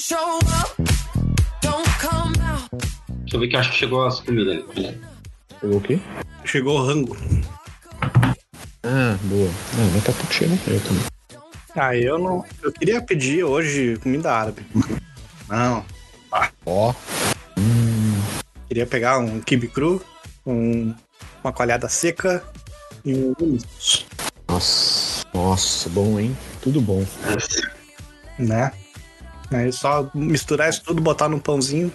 Deixa eu ver que eu acho que chegou as comidas ali. Pegou o quê? Chegou o rango. Ah, boa. Não, mas tá tudo cheio eu também. Ah, eu não. Eu queria pedir hoje comida árabe. Não. Ó, Queria pegar um kibe cru, um, uma coalhada seca e um nossa, nossa, bom, hein? Tudo bom. né? Aí só misturar isso tudo, botar num pãozinho.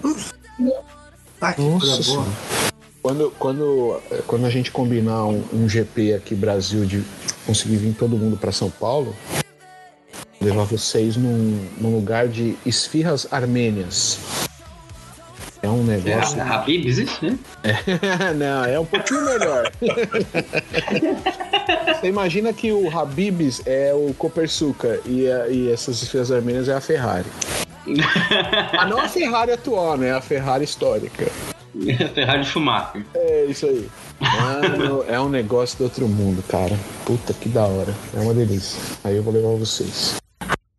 Ai, que Nossa coisa boa. Quando, quando, quando a gente combinar um, um GP aqui Brasil de conseguir vir todo mundo pra São Paulo, levar vocês num, num lugar de esfirras armênias. É um É, negócio. a Habib existe, né? Não, é um pouquinho melhor. Você imagina que o Habibs é o Copersuca e, a- e essas esfirras armênias é a Ferrari. Ah, não a Ferrari atual, né? A Ferrari histórica. Ferrari Schumacher. É isso aí. Mano, é um negócio do outro mundo, cara. Puta que da hora. É uma delícia. Aí eu vou levar vocês.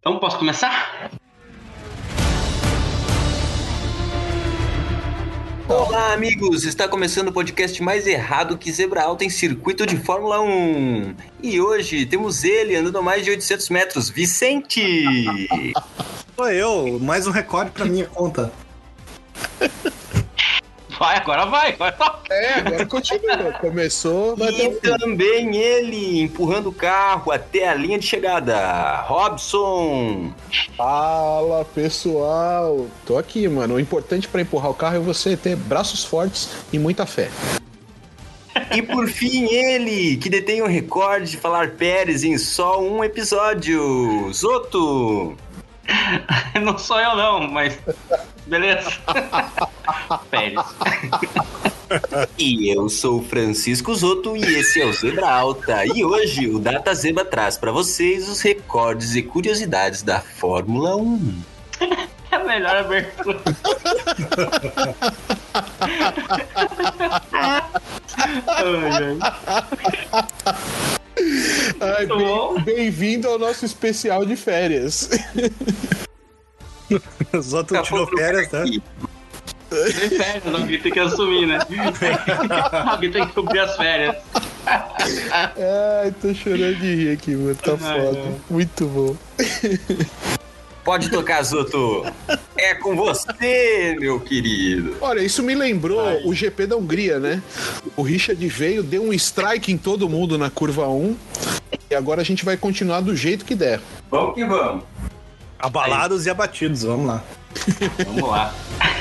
Então, posso começar? Olá, amigos! Está começando o podcast mais errado que Zebra Alta em circuito de Fórmula 1. E hoje temos ele andando a mais de 800 metros, Vicente! Sou eu, mais um recorde pra minha conta. Vai, agora vai. Agora tá. É, agora continua. Começou, E também ele empurrando o carro até a linha de chegada, Robson! Fala, pessoal. Tô aqui, mano. O importante pra empurrar o carro é você ter braços fortes e muita fé. E por fim ele, que detém o recorde de falar Pérez em só um episódio, Zoto! Não sou eu, não, mas. Beleza. Pérez. E eu sou o Francisco Zoto e esse é o Zebra Alta. E hoje o Data Zebra traz para vocês os recordes e curiosidades da Fórmula 1. É a melhor abertura. Ai, Bem-vindo ao nosso especial de férias. Os outros tirou férias, né? Tem férias, alguém tem que assumir, né? alguém tem que cobrir as férias. Ai, tô chorando de rir aqui, mano. Tá Ai, foda. ai. Muito bom. Pode tocar, Zoto. É com você, meu querido. Olha, isso me lembrou o GP da Hungria, né? O Richard veio, deu um strike em todo mundo na curva 1. E agora a gente vai continuar do jeito que der. Vamos que vamos. Abalados e abatidos, vamos lá. Vamos lá.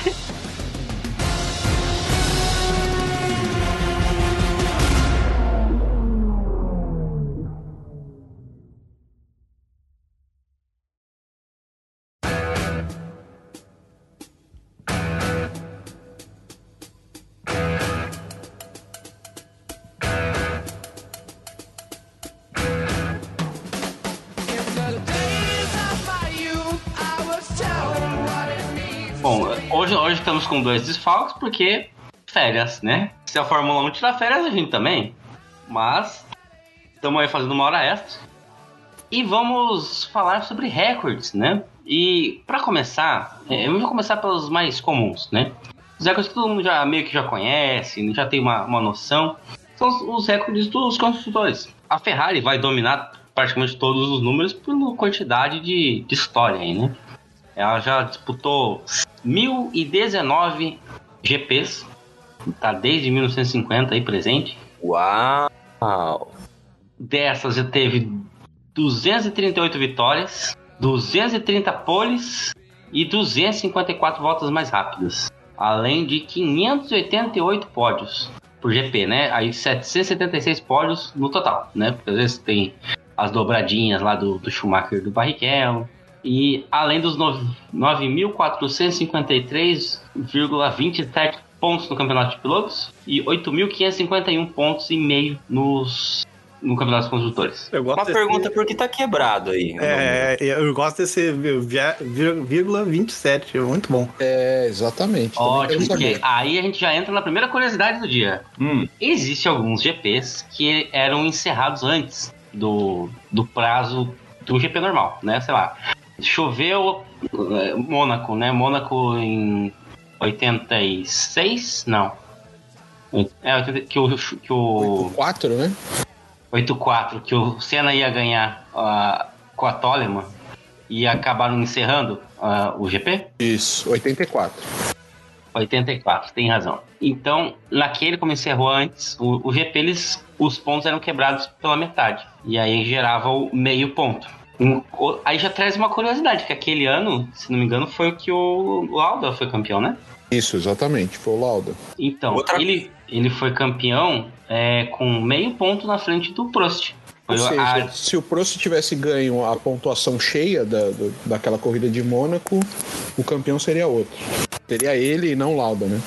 com dois desfalques porque férias, né? Se a Fórmula 1 tirar férias, a gente também. Mas estamos aí fazendo uma hora extra. E vamos falar sobre recordes, né? E para começar, eh, eu vou começar pelos mais comuns, né? Os recordes que todo mundo já meio que já conhece, já tem uma, uma noção. São os, recordes dos construtores. A Ferrari vai dominar praticamente todos os números pela quantidade de, de história aí, né? Ela já disputou 1019 GPs, tá desde 1950 aí presente. Uau! Dessas já teve 238 vitórias, 230 poles e 254 voltas mais rápidas. Além de 588 pódios por GP, né? Aí 776 pódios no total, né? Porque às vezes tem as dobradinhas lá do, do Schumacher e do Barrichello. E além dos nove- 9.453,27 pontos no campeonato de pilotos e 8.551 pontos e meio nos, no campeonato dos construtores. Eu gosto Uma desse- pergunta por que tá quebrado aí. É, eu gosto desse vírgula 27, é muito bom. É, exatamente. Ótimo, porque aí a gente já entra na primeira curiosidade do dia. Hum, Existem alguns GPs que eram encerrados antes do, do prazo do GP normal, né? Sei lá. Choveu é, Mônaco, né? Mônaco em 86? Não. É, 80 que o, que o 4, né? 8-4, que o Senna ia ganhar ah, com a Toleman e acabaram encerrando ah, o GP? Isso, 84. 84, tem razão. Então, naquele, como encerrou antes, o, o GP, eles, os pontos eram quebrados pela metade. E aí gerava o meio ponto. Aí já traz uma curiosidade, que aquele ano, se não me engano, foi o que o Lauda foi campeão, né? Isso, exatamente, foi o Lauda. Então, Outra- ele, ele foi campeão é, com meio ponto na frente do Prost. Foi Ou seja, a- se o Prost tivesse ganho a pontuação cheia da, do- daquela corrida de Mônaco, o campeão seria outro. Seria ele e não o Lauda, né?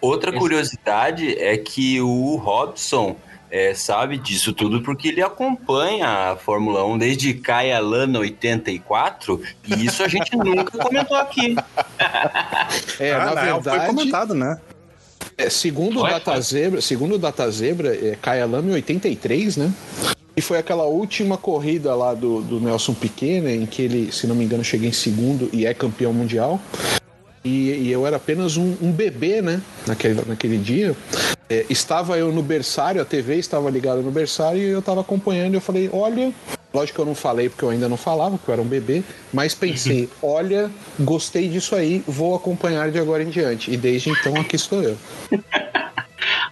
Outra curiosidade é que o Robson é, sabe disso tudo porque ele acompanha a Fórmula 1 desde Caia Lana 84 e isso a gente nunca comentou aqui. É, Ah, na real, verdade, foi comentado, né? é, segundo o Data. Zebra, segundo o Data Zebra, é Lame em 83, né? E foi aquela última corrida lá do, do Nelson Piquet, né, em que ele, se não me engano, chega em segundo e é campeão mundial. E, e eu era apenas um, um bebê, né, naquele, naquele dia. É, estava eu no berçário, a TV estava ligada no berçário e eu estava acompanhando e eu falei, olha... Lógico que eu não falei porque eu ainda não falava, porque eu era um bebê, mas pensei, olha, gostei disso aí, vou acompanhar de agora em diante. E desde então aqui estou eu.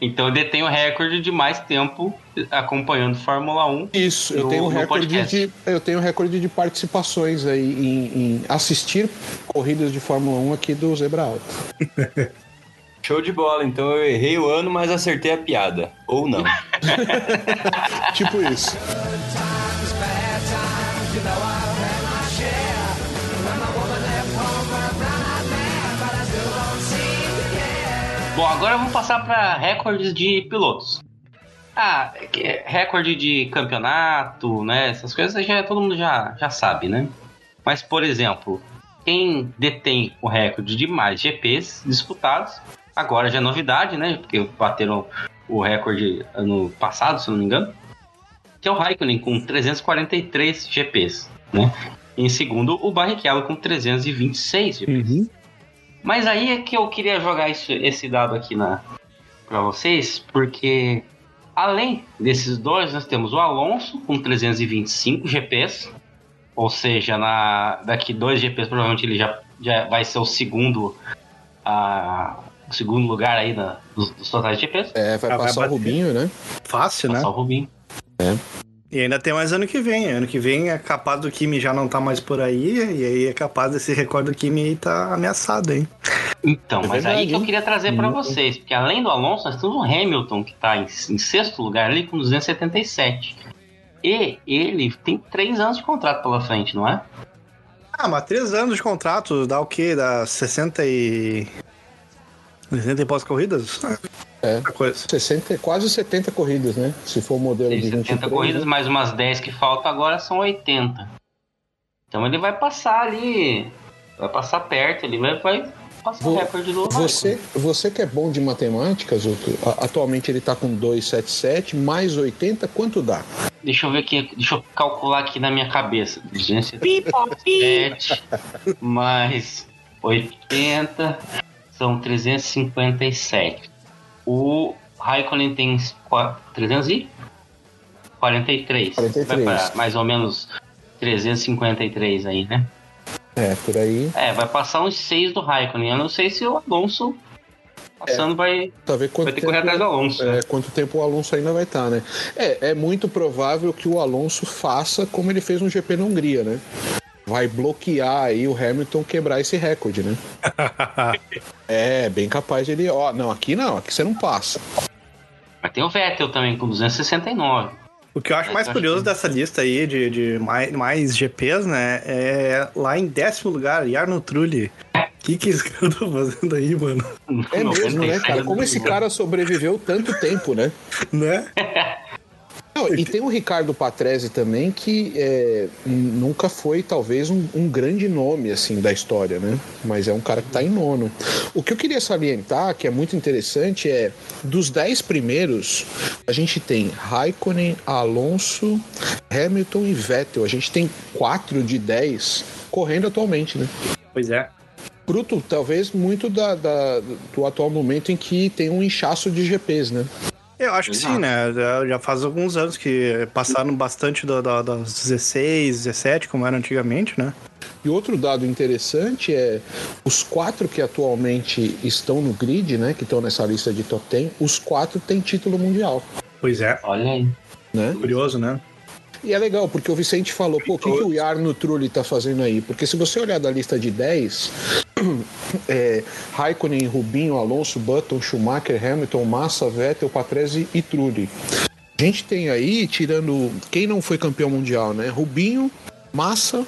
Então eu detenho o recorde de mais tempo acompanhando Fórmula 1. Isso, eu tenho um recorde de eu tenho recorde de participações aí em, em assistir corridas de Fórmula 1 aqui do Zebra Alta. Show de bola, então eu errei o ano, mas acertei a piada. Ou não. tipo isso. Bom, agora vamos passar para recordes de pilotos. Ah, que- recorde de campeonato, né? Essas coisas já todo mundo já, já sabe, né? Mas, por exemplo, quem detém o recorde de mais GPs disputados, agora já é novidade, né? Porque bateram o recorde ano passado, se não me engano, que é o Raikkonen com 343 GPs, né? Em segundo, o Barrichello com 326 GPs. Mas aí é que eu queria jogar isso- esse dado aqui na para vocês, porque além desses dois, nós temos o Alonso com 325 GPs, ou seja, na daqui dois GPs provavelmente ele já, já vai ser o segundo a o segundo lugar aí na, dos, dos totais de GPs. É, vai Ah, vai passar o bater. Rubinho, né? Fácil, né? Passar o Rubinho. E ainda tem mais ano que vem. Ano que vem é capaz do Kimi já não tá mais por aí. E aí é capaz desse recorde do Kimi aí tá ameaçado, hein? Então, É mas verdade, aí que eu queria trazer para Uhum. vocês, porque além do Alonso, nós temos o Hamilton, que está em, em sexto lugar ali com 277. E ele tem três anos de contrato pela frente, não é? Ah, mas três anos de contrato dá o quê? Dá 60 e. 60 e pós corridas? É. Coisa. 60, quase 70 corridas, né? Se for o modelo Tem de 70 23, corridas, né? mais umas 10 que faltam agora são 80. Então ele vai passar ali, vai passar perto, ele vai, vai passar o Vo- recorde do Você, Raikkonen. você que é bom de matemática, Zuto, atualmente ele tá com 277, mais 80, quanto dá? Deixa eu ver aqui, deixa eu calcular aqui na minha cabeça. 277 mais 80 são 357. O Raikkonen tem qua- 343. 43. Vai para mais ou menos 353 aí, né? É, por aí. É, vai passar uns 6 do Raikkonen. Eu não sei se o Alonso passando vai, Tá vai ter que correr atrás do Alonso. né? É, quanto tempo o Alonso ainda vai estar, né? É, é muito provável que o Alonso faça como ele fez no GP na Hungria, né? Vai bloquear aí o Hamilton quebrar esse recorde, né? é, bem capaz de ele. Ó, não, aqui não, aqui você não passa. Mas tem o Vettel também com 269. O que eu acho Eu mais acho curioso que- dessa lista aí de, de mais, mais GPs, né? É lá em décimo lugar, Jarno Trulli. O que, que esse cara tá fazendo aí, mano? É mesmo, né, 97 cara? Como esse cara sobreviveu tanto tempo, né? Né? Não, e tem o Ricardo Patrese também, que é, nunca foi, talvez, um, um grande nome, assim, da história, né? Mas é um cara que tá em nono. O que eu queria salientar, que é muito interessante, é dos dez primeiros, a gente tem Raikkonen, Alonso, Hamilton e Vettel. A gente tem quatro de dez correndo atualmente, né? Pois é. Fruto, talvez, muito da, da- do atual momento em que tem um inchaço de GPs, né? Eu acho que Exato. sim, né? Já- faz alguns anos que passaram bastante do, do, dos 16, 17, como era antigamente, né? E outro dado interessante é os quatro que atualmente estão no grid, né? Que estão nessa lista de top 10, os quatro têm título mundial, Pois é. Olha aí. né? Curioso, né? E é legal, porque o Vicente falou, pô, o que, que o Jarno Trulli tá fazendo aí? Porque se você olhar da lista de 10, é, Raikkonen, Rubinho, Alonso, Button, Schumacher, Hamilton, Massa, Vettel, Patrese e Trulli. A gente tem aí, tirando quem não foi campeão mundial, né? Rubinho, Massa,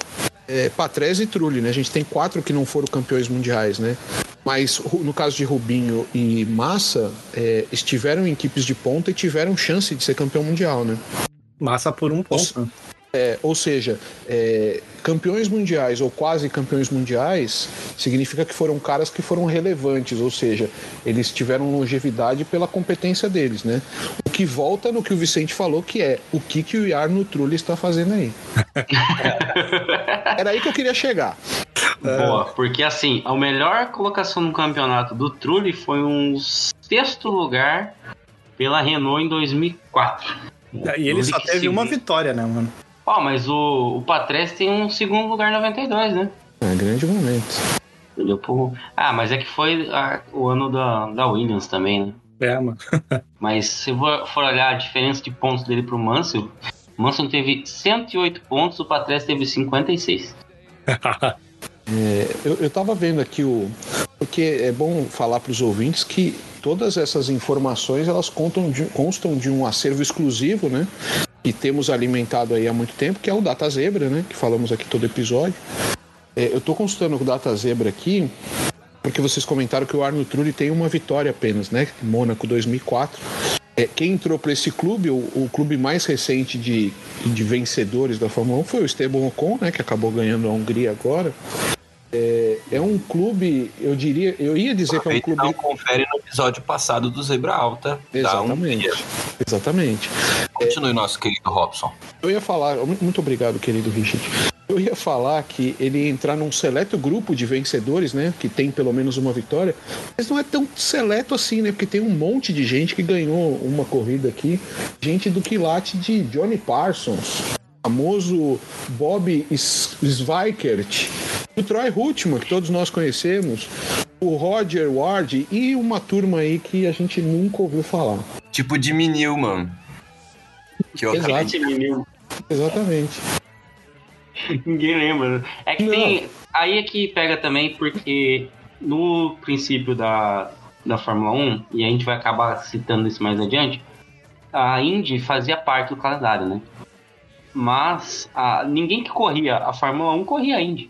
é, Patrese e Trulli, né? A gente tem quatro que não foram campeões mundiais, né? Mas no caso de Rubinho e Massa, é, estiveram em equipes de ponta e tiveram chance de ser campeão mundial, né? Massa por um ponto. É, ou seja, é, campeões mundiais ou quase campeões mundiais significa que foram caras que foram relevantes, ou seja, eles tiveram longevidade pela competência deles, né? O que volta no que o Vicente falou, que é o que, que o Jarno Trulli está fazendo aí. Era aí que eu queria chegar. Boa, porque assim, a melhor colocação no campeonato do Trulli foi um sexto lugar pela Renault em 2004. E ele só teve uma vitória, né, mano? Ó, mas o, o Patrese tem um segundo lugar em 92, né? É, grande momento. Entendeu? Pô, Ah, mas é que foi a- o ano da, da Williams também, né? É, mano. Mas se for for olhar a diferença de pontos dele pro Mansell, o Mansell teve 108 pontos, o Patrese teve 56. É, eu, eu tava vendo aqui o. Porque é bom falar para os ouvintes que todas essas informações elas contam de- constam de um acervo exclusivo, né? Que temos alimentado aí há muito tempo, que é o Data Zebra, né? Que falamos aqui todo episódio. É, eu tô consultando o Data Zebra aqui, porque vocês comentaram que o Arno Trulli tem uma vitória apenas, né? Mônaco 2004. É, quem entrou para esse clube, o, o clube mais recente de, de vencedores da Fórmula 1 foi o Esteban Ocon, né? Que acabou ganhando a Hungria agora. É, é um clube, eu diria, eu ia dizer que é um clube. um confere no episódio passado do Zebra Alta. Exatamente. Hungria. Exatamente. Continue, nosso querido Robson. Eu ia falar, muito obrigado, querido Richard. Eu ia falar que ele ia entrar num seleto grupo de vencedores, né? Que tem pelo menos uma vitória, mas não é tão seleto assim, né? Porque tem um monte de gente que ganhou uma corrida aqui. Gente do quilate de Johnny Parsons, famoso Bob S- Zweikert, o Troy Hutchman, que todos nós conhecemos, o Roger Ward e uma turma aí que a gente nunca ouviu falar. Tipo de Newman. Que eu Exato. Exatamente. Ninguém lembra. né? É que Não. tem. Aí é que pega também, porque no princípio da, da Fórmula 1, e a gente vai acabar citando isso mais adiante, a Indy fazia parte do calendário, né? Mas a, ninguém que corria a Fórmula 1 corria a Indy.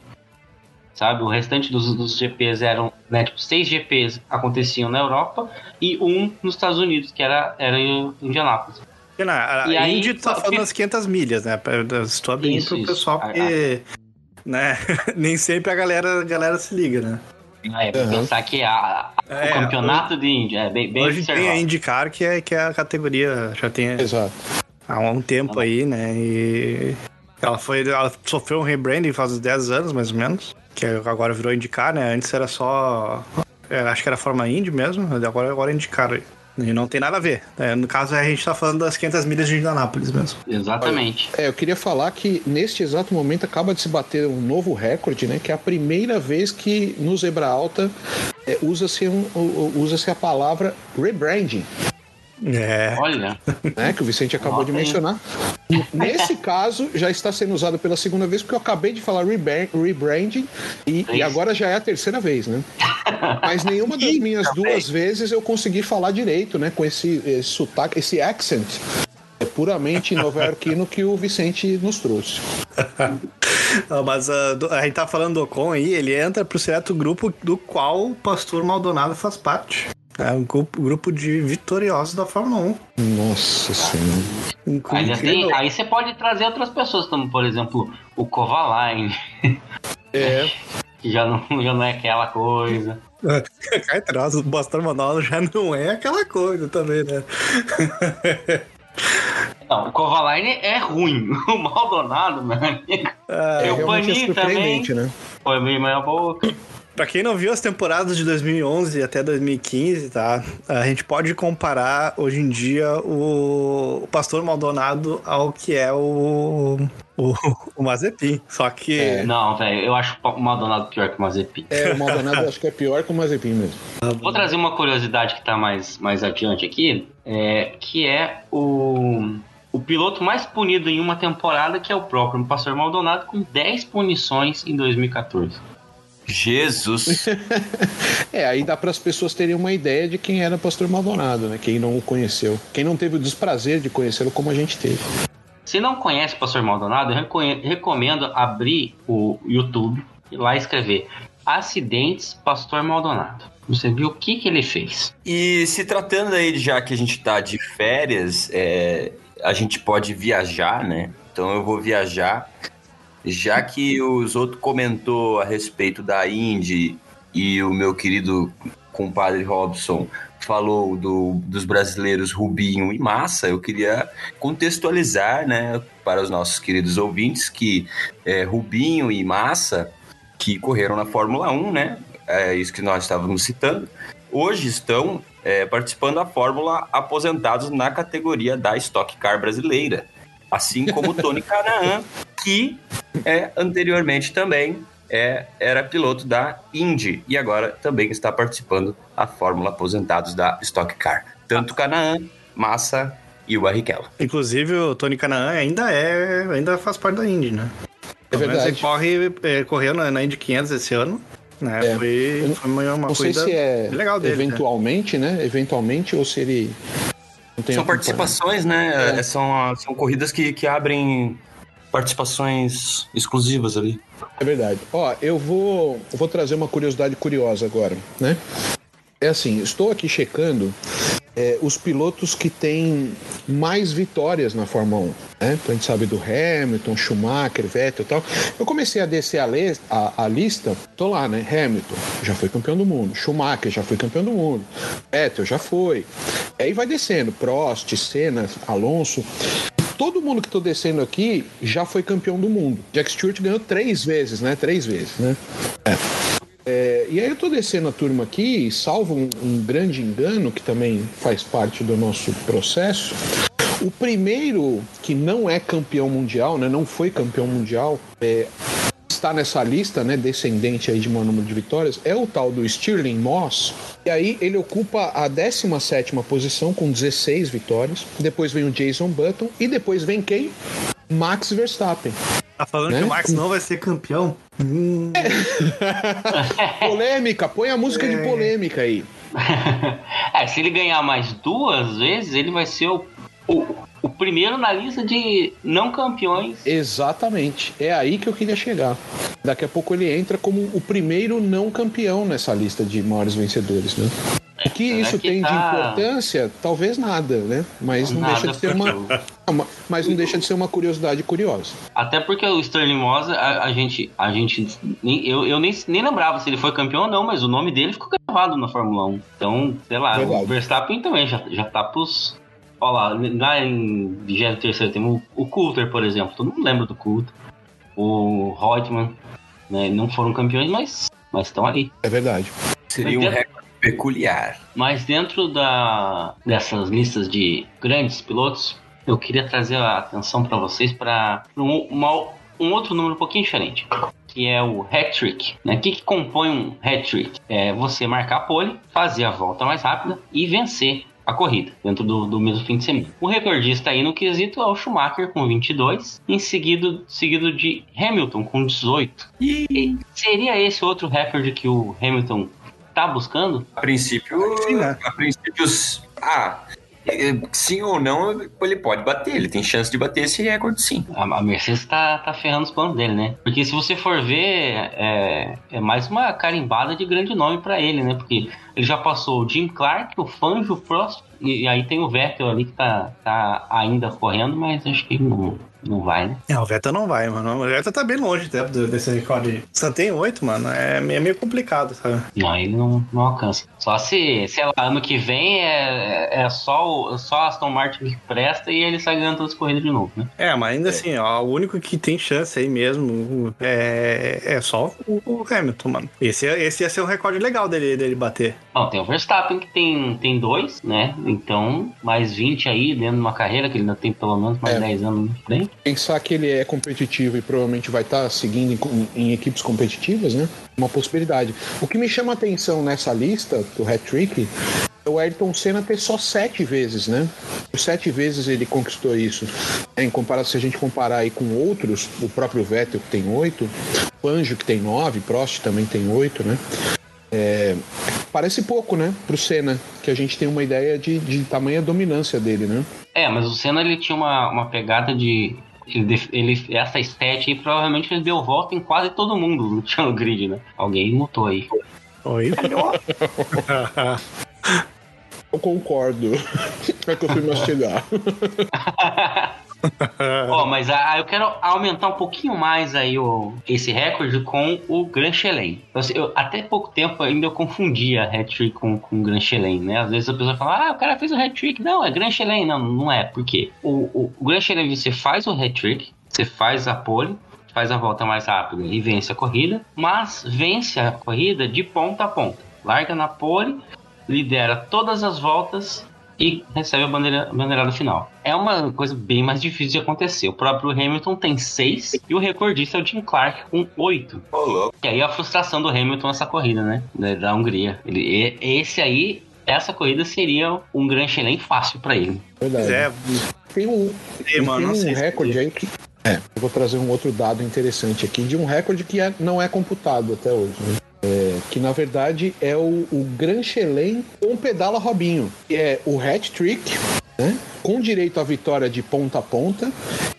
Sabe? O restante dos, dos GPs eram, né? Tipo, seis GPs aconteciam na Europa e um nos Estados Unidos, que era, era em Indianápolis. Né, a E aí, Indy tá falando que- das 500 milhas, né? Estou bem Isso, pro isso. pessoal, porque... Né? Nem sempre a galera, a galera se liga, né? Ah, é, pra Uhum. pensar que a, a- É, o campeonato de Indy é bem, bem Hoje tem a observado. IndyCar, que é, que é a categoria, já tem Exato. Há um tempo aí, né? E ela foi. Ela sofreu um rebranding faz uns 10 anos, mais ou menos. Que agora virou IndyCar, né? Antes era só. é, acho que era forma Indy mesmo, mas agora, agora é IndyCar. E não tem nada a ver. né? no caso, a gente tá falando das 500 milhas de Indianápolis mesmo. Exatamente. É, eu queria falar que neste exato momento acaba de se bater um novo recorde, né? Que é a primeira vez que no Zebra Alta é, usa-se um, u- usa-se a palavra rebranding, É. Olha, né? Que o Vicente acabou de Nota, hein? mencionar. Nesse caso, já está sendo usado pela segunda vez, porque eu acabei de falar rebra- rebranding e, e agora já é a terceira vez, né? Mas nenhuma das minhas duas vezes eu consegui falar direito, né? Com esse, esse sotaque, esse accent é puramente nova-iorquino que o Vicente nos trouxe. Ah, Mas ah, do- a gente tá falando do Ocon aí, ele entra pro seleto grupo do qual o Pastor Maldonado faz parte. É um grupo, grupo de vitoriosos da Fórmula Nossa Senhora. 1. ainda tem, Incrível. aí você pode trazer outras pessoas, como por exemplo o Kovalainen, É, que já não, já não é aquela coisa. Cai atrás, o Pastor Maldonado já não é aquela coisa também, né? Não, o Kovalainen é ruim. O Maldonado, meu amigo. É, E o realmente é Paninho também. né? Foi meio meia boca. Pra quem não viu as temporadas de 2011 até 2015, tá? A gente pode comparar hoje em dia o, o Pastor Maldonado ao que é o, o, o Mazepin. Só que É. Não, velho, eu acho o Maldonado pior que o Mazepin. É, o Maldonado eu acho que é pior que o Mazepin mesmo. Vou trazer uma curiosidade que tá mais, mais adiante aqui, é, que é o, o piloto mais punido em uma temporada, que é o próprio Pastor Maldonado, com 10 punições em 2014. Jesus. É, aí dá para as pessoas terem uma ideia de quem era o Pastor Maldonado, né? Quem não o conheceu. Quem não teve o desprazer de conhecê-lo como a gente teve. Se não conhece o Pastor Maldonado, eu recomendo abrir o YouTube e lá escrever Acidentes Pastor Maldonado. Você viu o que, que ele fez. E se tratando aí, já que a gente tá de férias, é, a gente pode viajar, né? Então eu vou viajar. Já que o Zoto comentou a respeito da Indy e o meu querido compadre Robson falou do- dos brasileiros Rubinho e Massa, eu queria contextualizar, né, para os nossos queridos ouvintes que é, Rubinho e Massa, que correram na Fórmula 1, né, é isso que nós estávamos citando, hoje estão é, participando da Fórmula aposentados na categoria da Stock Car brasileira. Assim como o Tony Canaan, que é, anteriormente também é, era piloto da Indy e agora também está participando da Fórmula aposentados da Stock Car. Tanto Canaan, Massa e o Barrichello. inclusive o Tony Canaan ainda é ainda faz parte da Indy, né? É Pelo menos verdade. Ele corre, é, correu na, na Indy 500 esse ano, né? É. Foi, foi uma, não corrida se é legal dele. né? eventualmente, né? Eventualmente, ou se ele. Não tem São participações, né? É, São, são corridas que, que abrem participações exclusivas ali. É verdade. Ó, eu vou, eu vou trazer uma curiosidade curiosa agora, né? É assim, estou aqui checando é, os pilotos que têm mais vitórias na Fórmula 1. Né? Então a gente sabe do Hamilton, Schumacher, Vettel e tal. Eu comecei a descer a, le- a- a lista, tô lá, né? Hamilton já foi campeão do mundo, Schumacher já foi campeão do mundo, Vettel já foi. Aí vai descendo, Prost, Senna, Alonso. Todo mundo que tô descendo aqui já foi campeão do mundo. Jack Stewart ganhou três vezes, né? Três vezes, né? É, e aí eu tô descendo a turma aqui, salvo um, um grande engano, que também faz parte do nosso processo. O primeiro que não é campeão mundial, né? Não foi campeão mundial, é, está nessa lista, né? Descendente aí de maior número de vitórias, é o tal do Stirling Moss. E aí ele ocupa a 17ª posição com 16 vitórias. Depois vem o Jason Button e depois vem quem? Max Verstappen. Tá falando Né? que o Max não vai ser campeão? Hum, Polêmica, põe a música de polêmica aí. é, se ele ganhar mais duas vezes, ele vai ser o, o, o primeiro na lista de não campeões. Exatamente. É aí que eu queria chegar. Daqui a pouco ele entra como o primeiro não campeão nessa lista de maiores vencedores, né? O que isso que tem de tá- importância? Talvez nada, né? Mas não Nada, deixa de ser uma, porque uma- mas não deixa de ser uma curiosidade curiosa. Até porque o Sterling Moss, a, a gente, a gente eu, eu nem, nem lembrava se ele foi campeão ou não, mas o nome dele ficou gravado na Fórmula 1. Então, sei lá, Verdade. o Verstappen também já, já tá pros. Ó lá, em 23 tem o, o Coulter, por exemplo. Todo mundo lembra do Coulter. O Rodman, né? Não foram campeões, mas mas estão ali. É verdade. Seria um recorde peculiar. Mas dentro da, dessas listas de grandes pilotos, eu queria trazer a atenção para vocês para um, um outro número um pouquinho diferente, que é o hat-trick. Né? O que, que compõe um hat-trick? É você marcar a pole, fazer a volta mais rápida e vencer a corrida dentro do, do mesmo fim de semana. O recordista aí no quesito é o Schumacher com 22, em seguido, seguido de Hamilton com 18. E seria esse outro recorde que o Hamilton tá buscando? A princípio, Sim, né? a princípio, ah, sim ou não, ele pode bater. Ele tem chance de bater esse recorde, sim. A Mercedes tá, tá ferrando os planos dele, né? Porque se você for ver, é, é mais uma carimbada de grande nome pra ele, né? Porque ele já passou o Jim Clark, o Fangio, o Prost, e, e aí tem o Vettel ali que tá, tá ainda correndo, mas acho que não vai, né? É, o Vettel não vai, mano. O Vettel tá bem longe até do- desse recorde. Só tem oito, mano. É meio, é meio complicado, sabe? Não, ele não, não alcança. Só se, sei lá, ano que vem é, é só, o, só a Aston Martin que presta e ele sai ganhando todas as corridas de novo, né? É, mas ainda assim, ó, o único que tem chance aí mesmo é, é só o, o Hamilton, mano. Esse, esse ia ser um recorde legal dele, dele bater. Não, tem o Verstappen que tem, tem dois, né? Então, mais 20 aí dentro de uma carreira, que ele ainda tem pelo menos mais É. 10 anos na frente. Pensar que ele é competitivo e provavelmente vai estar seguindo em, em equipes competitivas, né? Uma possibilidade. O que me chama a atenção nessa lista do hat-trick é o Ayrton Senna ter só sete vezes, né? Sete vezes ele conquistou isso. Em comparação, se a gente comparar aí com outros, o próprio Vettel que tem oito, Fangio que tem nove, Prost também tem oito, né? É, parece pouco, né? Pro Senna, que a gente tem uma ideia de, de tamanha dominância dele, né? É, mas o Senna ele tinha uma, uma pegada de. Ele, ele, essa estética aí provavelmente ele deu volta em quase todo mundo no tinha no grid, né? Alguém notou aí. Oi? Eu concordo. É que eu fui mastigar. Ó, mas ah, eu quero aumentar um pouquinho mais aí o, esse recorde com o Grand Chelem. Até pouco tempo ainda eu confundia hat-trick com, com Grand Chelem, né? Às vezes a pessoa fala, ah, o cara fez o hat-trick. Não, é Grand Chelem. Não, não é. Por quê? O, o, o Grand Chelem você faz o hat-trick, você faz a pole, faz a volta mais rápida e vence a corrida, mas vence a corrida de ponta a ponta. Larga na pole, lidera todas as voltas e recebe a bandeira, a bandeirada final. É uma coisa bem mais difícil de acontecer. O próprio Hamilton tem seis e o recordista é o Jim Clark com oito. Ô, louco. E aí a frustração do Hamilton nessa corrida, né? Da, da Hungria. Ele, e- esse aí, essa corrida seria um Grand Chelem fácil pra ele. Verdade. É, Tem um, mano, tem um recorde aí que. É, eu vou trazer um outro dado interessante aqui, de um recorde que é- não é computado até hoje. né? É, que na verdade é o, o Grand Chelem com pedala Robinho, que é o hat trick, né? Com direito à vitória de ponta a ponta.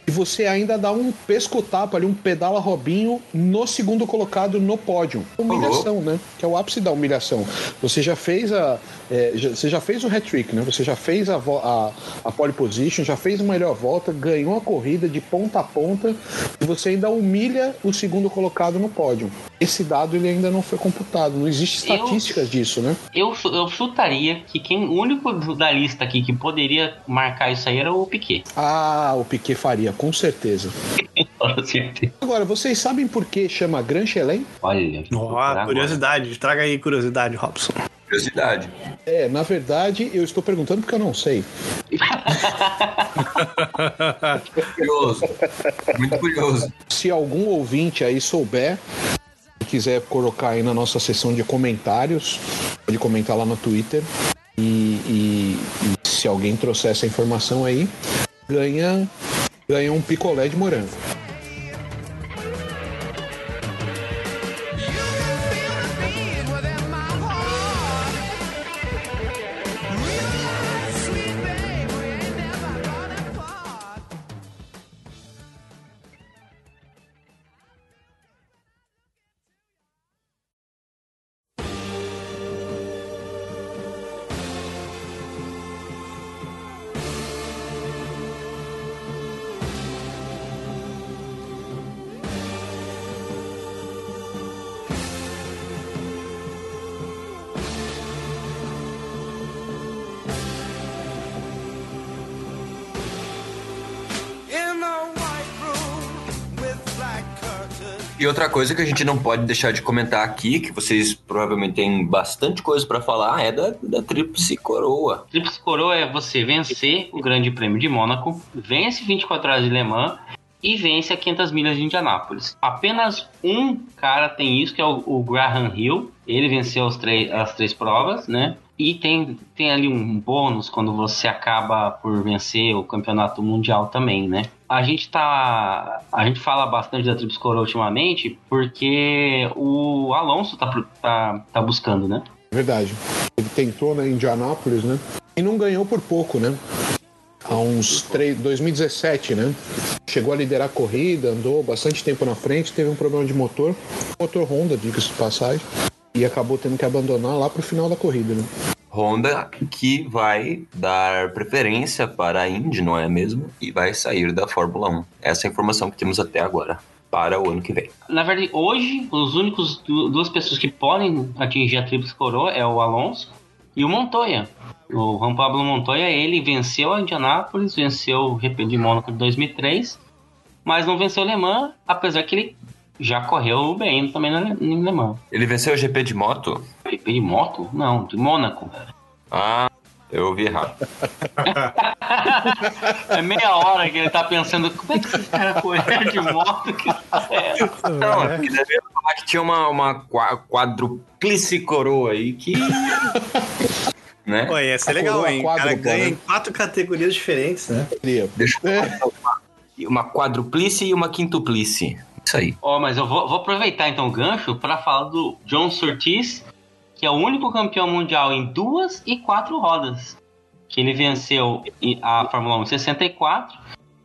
E você ainda dá um pescotapo ali, um pedala Robinho no segundo colocado no pódio. Humilhação, né? Que é o ápice da humilhação. Você já fez a. é, já- você já fez o hat-trick, né? Você já fez a, a, a pole position, já fez a melhor volta, ganhou a corrida de ponta a ponta e você ainda humilha o segundo colocado no pódio. Esse dado ele ainda não foi computado. Não existe Eu- estatísticas disso, né? Eu, eu chutaria que quem, o único da lista aqui que poderia marcar isso aí era o Piquet. Ah, o Piquet faria, com certeza. Com certeza. Agora, vocês sabem por que chama Grand Chelem? Olha. Ó, agora. curiosidade. Traga aí curiosidade, Robson. Curiosidade. É, na verdade, eu estou perguntando porque eu não sei. Curioso. Muito curioso. Se algum ouvinte aí souber quiser colocar aí na nossa seção de comentários, pode comentar lá no Twitter. E, e- e se alguém trouxer essa informação aí, ganha, ganha um picolé de morango. Outra coisa que a gente não pode deixar de comentar aqui, que vocês provavelmente têm bastante coisa pra falar, é da, da Tríplice Coroa. Tríplice coroa é você vencer o Grande Prêmio de Mônaco, vence 24 horas de Le Mans e vence a 500 milhas de Indianápolis. Apenas um cara tem isso, que é o, o Graham Hill. Ele venceu as três provas, né? E tem, tem ali um bônus quando você acaba por vencer o campeonato mundial também, né? A gente tá. A gente fala bastante da Tríplice Coroa ultimamente porque o Alonso tá, tá, tá buscando, né? Verdade. Ele tentou na Indianápolis, né? E não ganhou por pouco, né? Há uns três, 2017, né? Chegou a liderar a corrida, andou bastante tempo na frente, teve um problema de motor, motor Honda, diga-se de passagem, e acabou tendo que abandonar lá pro final da corrida, né? Honda que vai dar preferência para a Indy, não é mesmo? E vai sair da Fórmula 1. Essa é a informação que temos até agora para o ano que vem. Na verdade, hoje, os únicos du- duas pessoas que podem atingir a tríplice coroa é o Alonso e o Montoya. O Juan Pablo Montoya, ele venceu a Indianápolis, venceu o GP de Mônaco de 2003, mas não venceu o Le Mans, apesar que ele já correu bem também Le Mans. Ele venceu o GP de moto? GP de moto? Não, de Mônaco. Ah, eu ouvi errado. É meia hora que ele tá pensando, como é que esse cara correu de moto? Que é. Não, é deve falar que tinha uma, uma qua- quadruplice coroa aí que. né? Pô, ia ser A legal, hein? O cara ganha né? em quatro categorias diferentes, né? Deixa eu falar. Uma quadruplice e uma quintuplice. Isso aí. Ó, mas eu vou, vou aproveitar então o gancho para falar do John Surtees, que é o único campeão mundial em duas e quatro rodas. Que ele venceu a Fórmula 1 em 64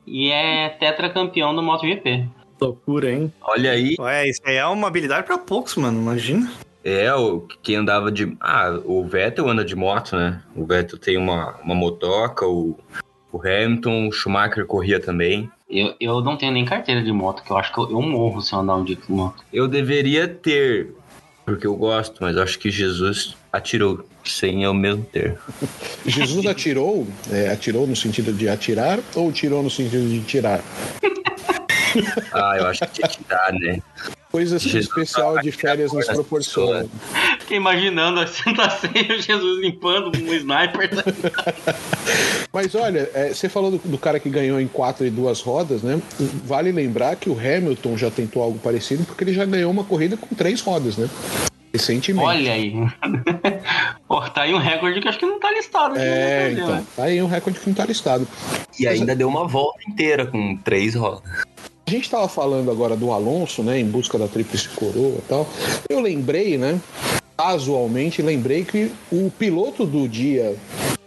e é tetracampeão do MotoGP. Loucura, hein? Olha aí, Ué, isso aí é uma habilidade pra poucos, mano. Imagina. é o quem andava de. Ah, o Vettel anda de moto, né? O Vettel tem uma, uma motoca, o, o Hamilton, o Schumacher corria também. Eu, eu não tenho nem carteira de moto, que eu acho que eu, eu morro se eu andar um dia com moto. Eu deveria ter, porque eu gosto, mas acho que Jesus atirou sem eu mesmo ter. Jesus atirou, é, atirou no sentido de atirar ou tirou no sentido de tirar? Ah, eu acho que tinha que dar, né? Coisas que o Jesus especial tava de férias nos proporciona. Fiquei imaginando a Santa Ceia, Jesus limpando um sniper. Mas olha, é, você falou do, do cara que ganhou em quatro e duas rodas, né? Vale lembrar que o Hamilton já tentou algo parecido porque ele já ganhou uma corrida com três rodas, né? Recentemente. Olha aí. Pô, tá aí um recorde que acho que não tá listado. É, né, então. Tá aí um recorde que não tá listado. E ainda deu uma volta inteira com três rodas. A gente estava falando agora do Alonso, né, em busca da tríplice coroa e tal. Eu lembrei, né, casualmente, lembrei que o piloto do dia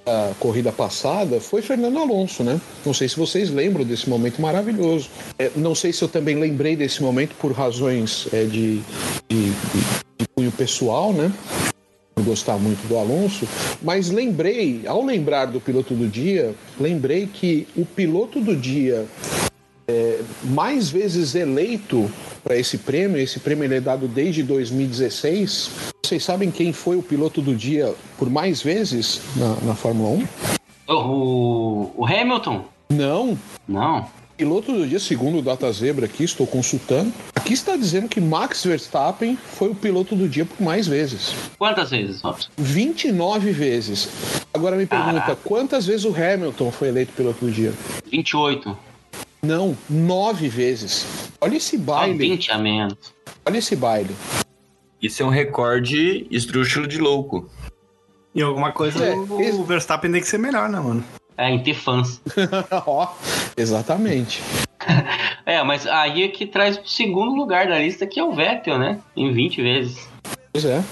da corrida passada foi Fernando Alonso, né? Não sei se vocês lembram desse momento maravilhoso. É, não sei se eu também lembrei desse momento por razões é, de, de, de- cunho pessoal, né? gostar muito do Alonso, mas lembrei, ao lembrar do piloto do dia, lembrei que o piloto do dia é, mais vezes eleito para esse prêmio, esse prêmio ele é dado desde 2016. Vocês sabem quem foi o piloto do dia por mais vezes na, na Fórmula 1? O, o Hamilton? Não. Não. Piloto do dia, segundo o Data Zebra aqui, estou consultando. Aqui está dizendo que Max Verstappen foi o piloto do dia por mais vezes. Quantas vezes, Robson? 29 vezes. Agora me pergunta, Caraca. quantas vezes o Hamilton foi eleito piloto do dia? 28. Não, nove vezes. Olha esse Só baile. 20 a menos. Olha esse baile. Isso é um recorde estrúxulo de louco. E alguma coisa É, o, esse- o Verstappen tem que ser melhor, né, mano? É, em ter fãs. Ó, exatamente. É, mas aí é que traz o segundo lugar da lista, que é o Vettel, né? Em 20 vezes. Pois é.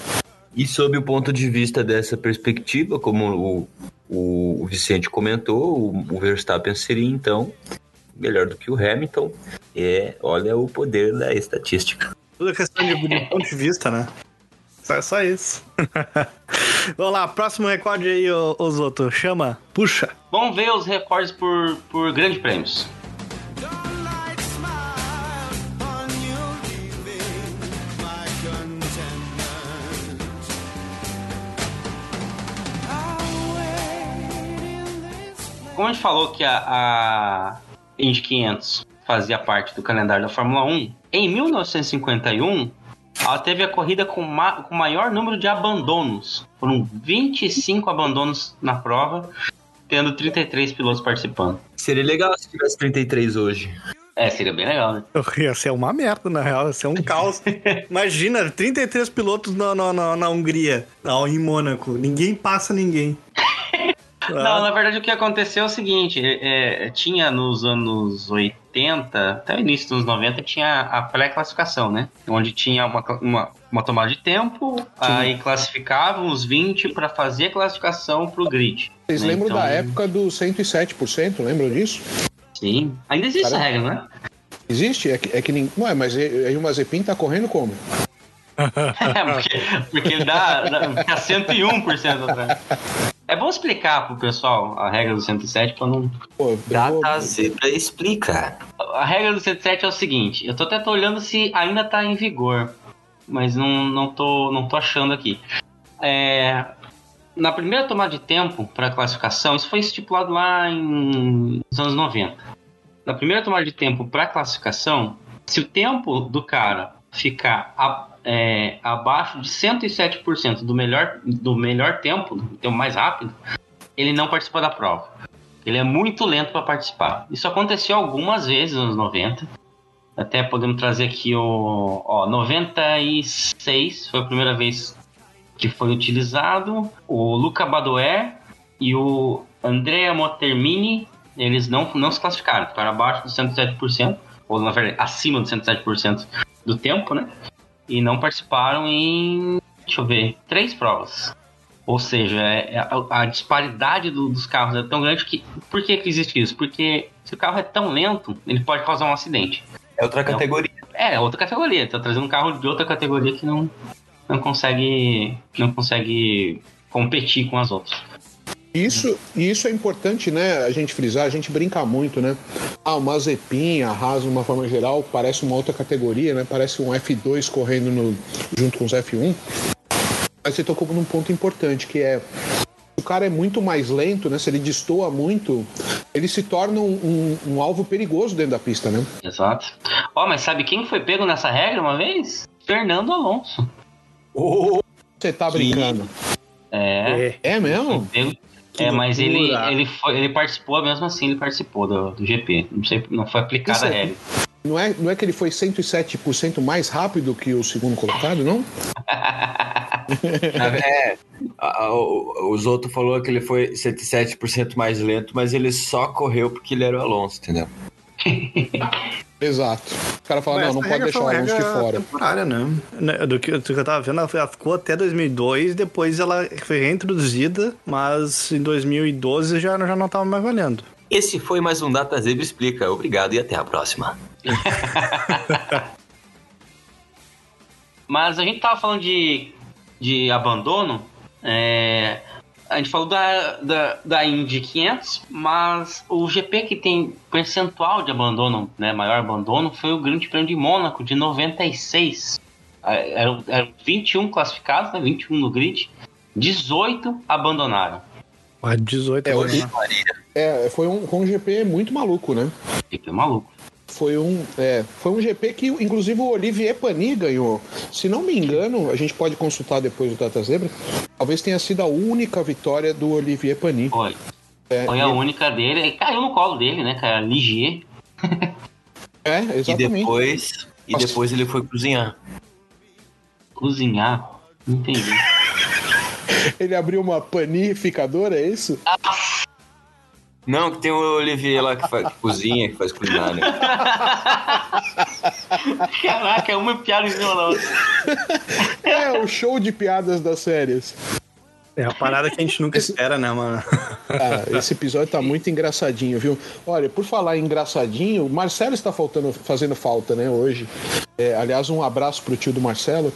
E sob o ponto de vista dessa perspectiva, como o, o, o Vicente comentou, o, o Verstappen seria então melhor do que o Hamilton. É, olha o poder da estatística. Tudo é questão de de ponto de vista, né? Só, só isso. Vamos lá, próximo recorde aí, Zoto. Chama, puxa. Vamos ver os recordes por, por grandes prêmios. Como a gente falou que a, a Indy 500 fazia parte do calendário da Fórmula 1, em 1951 ela teve a corrida com, ma com maior número de abandonos. Foram 25 abandonos na prova, tendo 33 pilotos participando. Seria legal se tivesse 33 hoje. É, seria bem legal, né? Ia ser uma merda, na real. Ia ser um caos. Imagina, 33 pilotos na, na, na, na Hungria, não, em Mônaco. Ninguém passa ninguém. Não, na verdade o que aconteceu é o seguinte, é, é, tinha nos anos 80, até o início dos 90, tinha a pré-classificação, né? Onde tinha uma, uma, uma tomada de tempo, aí classificavam os 20 para fazer a classificação pro grid. Vocês né? lembram Então, da época do 107%? Lembram disso? Sim. Ainda existe Cara- essa regra, né? Existe? É que, é que nem. Não é, mas aí o Mazepin tá correndo como? É, porque, porque dá, dá fica 101% atrás. É bom explicar pro pessoal a regra do 107 pra não. Pô, Data Zebra explica. A regra do 107 é o seguinte: eu tô até tô olhando se ainda tá em vigor, mas não, não, tô, não tô achando aqui. É, na primeira tomada de tempo para classificação, isso foi estipulado lá em, nos anos 90. Na primeira tomada de tempo para classificação, se o tempo do cara ficar a- é, abaixo de 107% do melhor, do melhor tempo, do tempo mais rápido, ele não participa da prova. Ele é muito lento para participar. Isso aconteceu algumas vezes nos anos 90. Até podemos trazer aqui o ó, 96 foi a primeira vez que foi utilizado. O Luca Badoer e o Andrea Motermini, eles não, não se classificaram, ficaram abaixo dos 107%, ou na verdade acima dos 107% do tempo, né? E não participaram em, deixa eu ver, três provas. Ou seja, é- é a, a disparidade do- dos carros é tão grande que. Por que, que existe isso? Porque se o carro é tão lento, ele pode causar um acidente. É outra categoria. É, outra categoria. Tá trazendo um carro de outra categoria que não, não consegue. não consegue competir com as outras. Isso, e isso é importante, né? A gente frisar, a gente brinca muito, né? Ah, o Mazepin, a Haas, de uma forma geral, parece uma outra categoria, né? Parece um F2 correndo no- junto com os F1. Mas você tocou num ponto importante, que é o cara é muito mais lento, né? Se ele destoa muito, ele se torna um, um- um alvo perigoso dentro da pista, né? Exato. Ó, mas sabe quem foi pego nessa regra uma vez? Fernando Alonso. Você tá brincando. É. É. É mesmo? Pego. É, mas ele, ele, foi, ele participou, mesmo assim ele participou do, do GP. Não sei, não foi aplicada Isso a é- regra. Não é, não é que ele foi 107% mais rápido que o segundo colocado, não? É, o- os outros falou que ele foi 107% mais lento, mas ele só correu porque ele era o Alonso, entendeu? Exato. Os caras falam, Mas não, não pode deixar o foi uma Alonso de fora. temporária, né? Né, Do que, do que eu tava vendo, ela ela ficou até 2002, depois ela foi reintroduzida, mas em 2012 já, já não tava mais valendo. Esse foi mais um Data Zebra Explica. Obrigado e até a próxima. Mas a gente tava falando de, de abandono. é, a gente falou da, da, da Indy 500, mas o GP que tem percentual de abandono, né, maior abandono, foi o Grande Prêmio de Mônaco, de 96. É, Eram, eram 21 classificados, né, 21 no grid, 18 abandonaram. Ué, 18 É, né? É, foi um, foi um GP muito maluco, né? Fiquei maluco. Foi um, é, foi um GP que, inclusive, o Olivier Panis ganhou. Se não me engano, a gente pode consultar depois o Tata Zebra. Talvez tenha sido a única vitória do Olivier Panis. Foi. É, Foi a única dele. E caiu no colo dele, né, cara? Ligier. é, E exatamente. depois, e Nossa. depois ele foi cozinhar. Cozinhar. Não entendi. Ele abriu uma panificadora, é isso? Não, que tem o Olivier lá que, faz, que cozinha, que faz culinária. Caraca, é uma piada em cima da outra. É, o show de piadas das séries. É a parada que a gente nunca espera, né, mano? Ah, esse episódio tá muito engraçadinho, viu? Olha, por falar em engraçadinho, o Marcelo está faltando, fazendo falta, né, hoje. É, aliás, um abraço pro tio do Marcelo,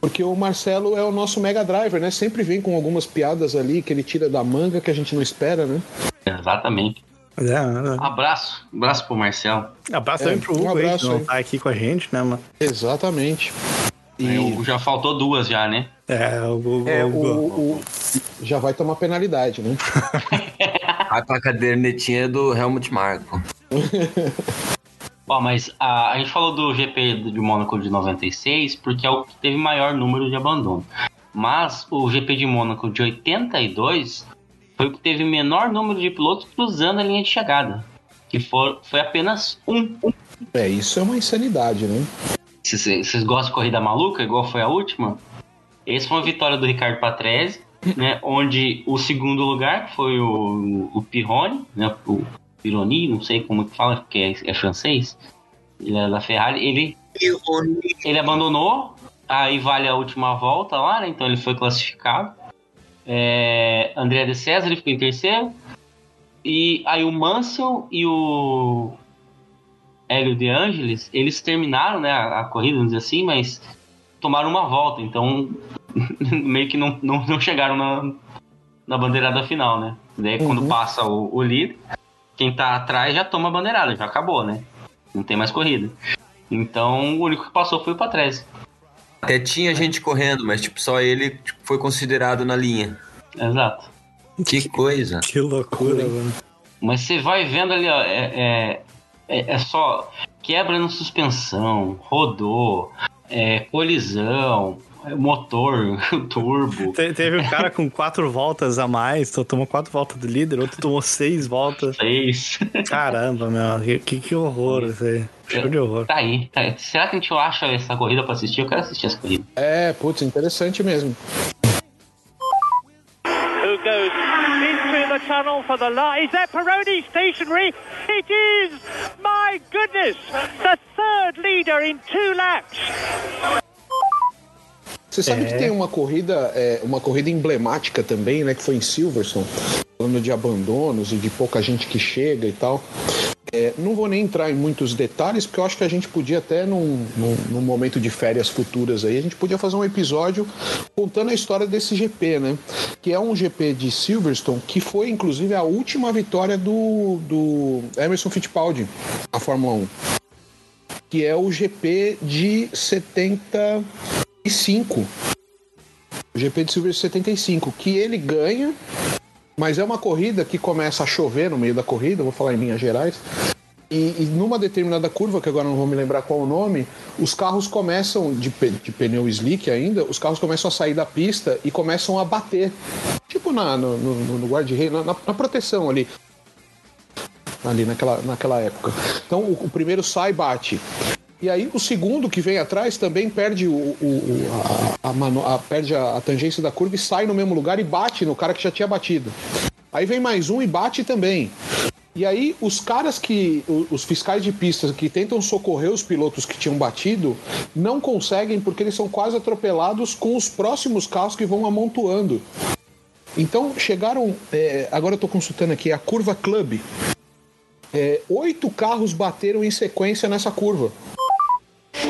porque o Marcelo é o nosso Mega Driver, né? Sempre vem com algumas piadas ali que ele tira da manga que a gente não espera, né? Exatamente. É, é. Abraço. Abraço pro Marcelo. Abraço É, também pro um Hugo aí, abraço que não aí. tá aqui com a gente, né, mano? Exatamente. É, E o- já faltou duas já, né? É, o Hugo. é, o, Hugo- o- já vai tomar penalidade, né? A pra cadernetinha do Helmut Marko. Ó, mas a, a gente falou do GP de Mônaco de 96 porque é o que teve maior número de abandono. Mas o GP de Mônaco de 82 foi o que teve menor número de pilotos cruzando a linha de chegada. Que for, foi apenas um. É, isso é uma insanidade, né? Vocês gostam de corrida maluca, igual foi a última, esse foi uma vitória do Ricardo Patrese, né? Onde o segundo lugar foi o, o Pironi, né? O Pironi, não sei como que fala, porque é, é francês. Ele é da Ferrari. Ele, ele abandonou, aí vale a última volta lá, né? Então ele foi classificado. É, André de César ele ficou em terceiro. E aí o Mansell e o Hélio De Angelis, eles terminaram né, a, a corrida, vamos dizer assim, mas tomaram uma volta, então meio que não, não, não chegaram na, na bandeirada final, né? Daí quando passa o, o líder, quem tá atrás já toma a bandeirada, já acabou, né? Não tem mais corrida. Então o único que passou foi o Patrese. Até tinha gente correndo, mas tipo, só ele tipo, foi considerado na linha. Exato. Que coisa. Que loucura, mano. Mas você vai vendo ali, ó, é, é, é, é só quebra na suspensão, rodou, é, colisão, é, motor, turbo. Te- Teve um cara com quatro voltas a mais, to- tomou quatro voltas do líder, outro tomou seis voltas. Fez. Caramba, meu, que, que horror isso aí. Show de horror. Tá aí, tá aí. Será que a gente acha essa corrida pra assistir? Eu quero assistir essa corrida. É, putz, interessante mesmo. who goes into the tunnel for the last. Is that Peroni stationary? It is! My goodness! The third leader in two laps. Você sabe É. que tem uma corrida, é, uma corrida emblemática também, né? Que foi em Silverstone, falando de abandonos e de pouca gente que chega e tal. É, não vou nem entrar em muitos detalhes, porque eu acho que a gente podia até num, num, num momento de férias futuras aí, a gente podia fazer um episódio contando a história desse GP, né? Que é um GP de Silverstone, que foi inclusive a última vitória do, do Emerson Fittipaldi na Fórmula 1. Que é o GP de 75. O GP de Silverstone 75, que ele ganha, mas é uma corrida que começa a chover no meio da corrida, vou falar em linhas gerais. E, e numa determinada curva, que agora não vou me lembrar qual o nome, os carros começam, de, de pneu slick ainda, os carros começam a sair da pista e começam a bater. Tipo na, no, no, no guarda-reio, na, na- na proteção ali. Ali naquela, naquela época. Então o, o primeiro sai bate. E aí o segundo que vem atrás também perde o, o- a, a a- perde a, a tangência da curva e sai no mesmo lugar e bate no cara que já tinha batido. Aí vem mais um e bate também. E aí os caras que. Os fiscais de pistas que tentam socorrer os pilotos que tinham batido não conseguem porque eles são quase atropelados com os próximos carros que vão amontoando. Então chegaram. é, agora eu estou consultando aqui, a curva Club. É, oito carros bateram em sequência nessa curva.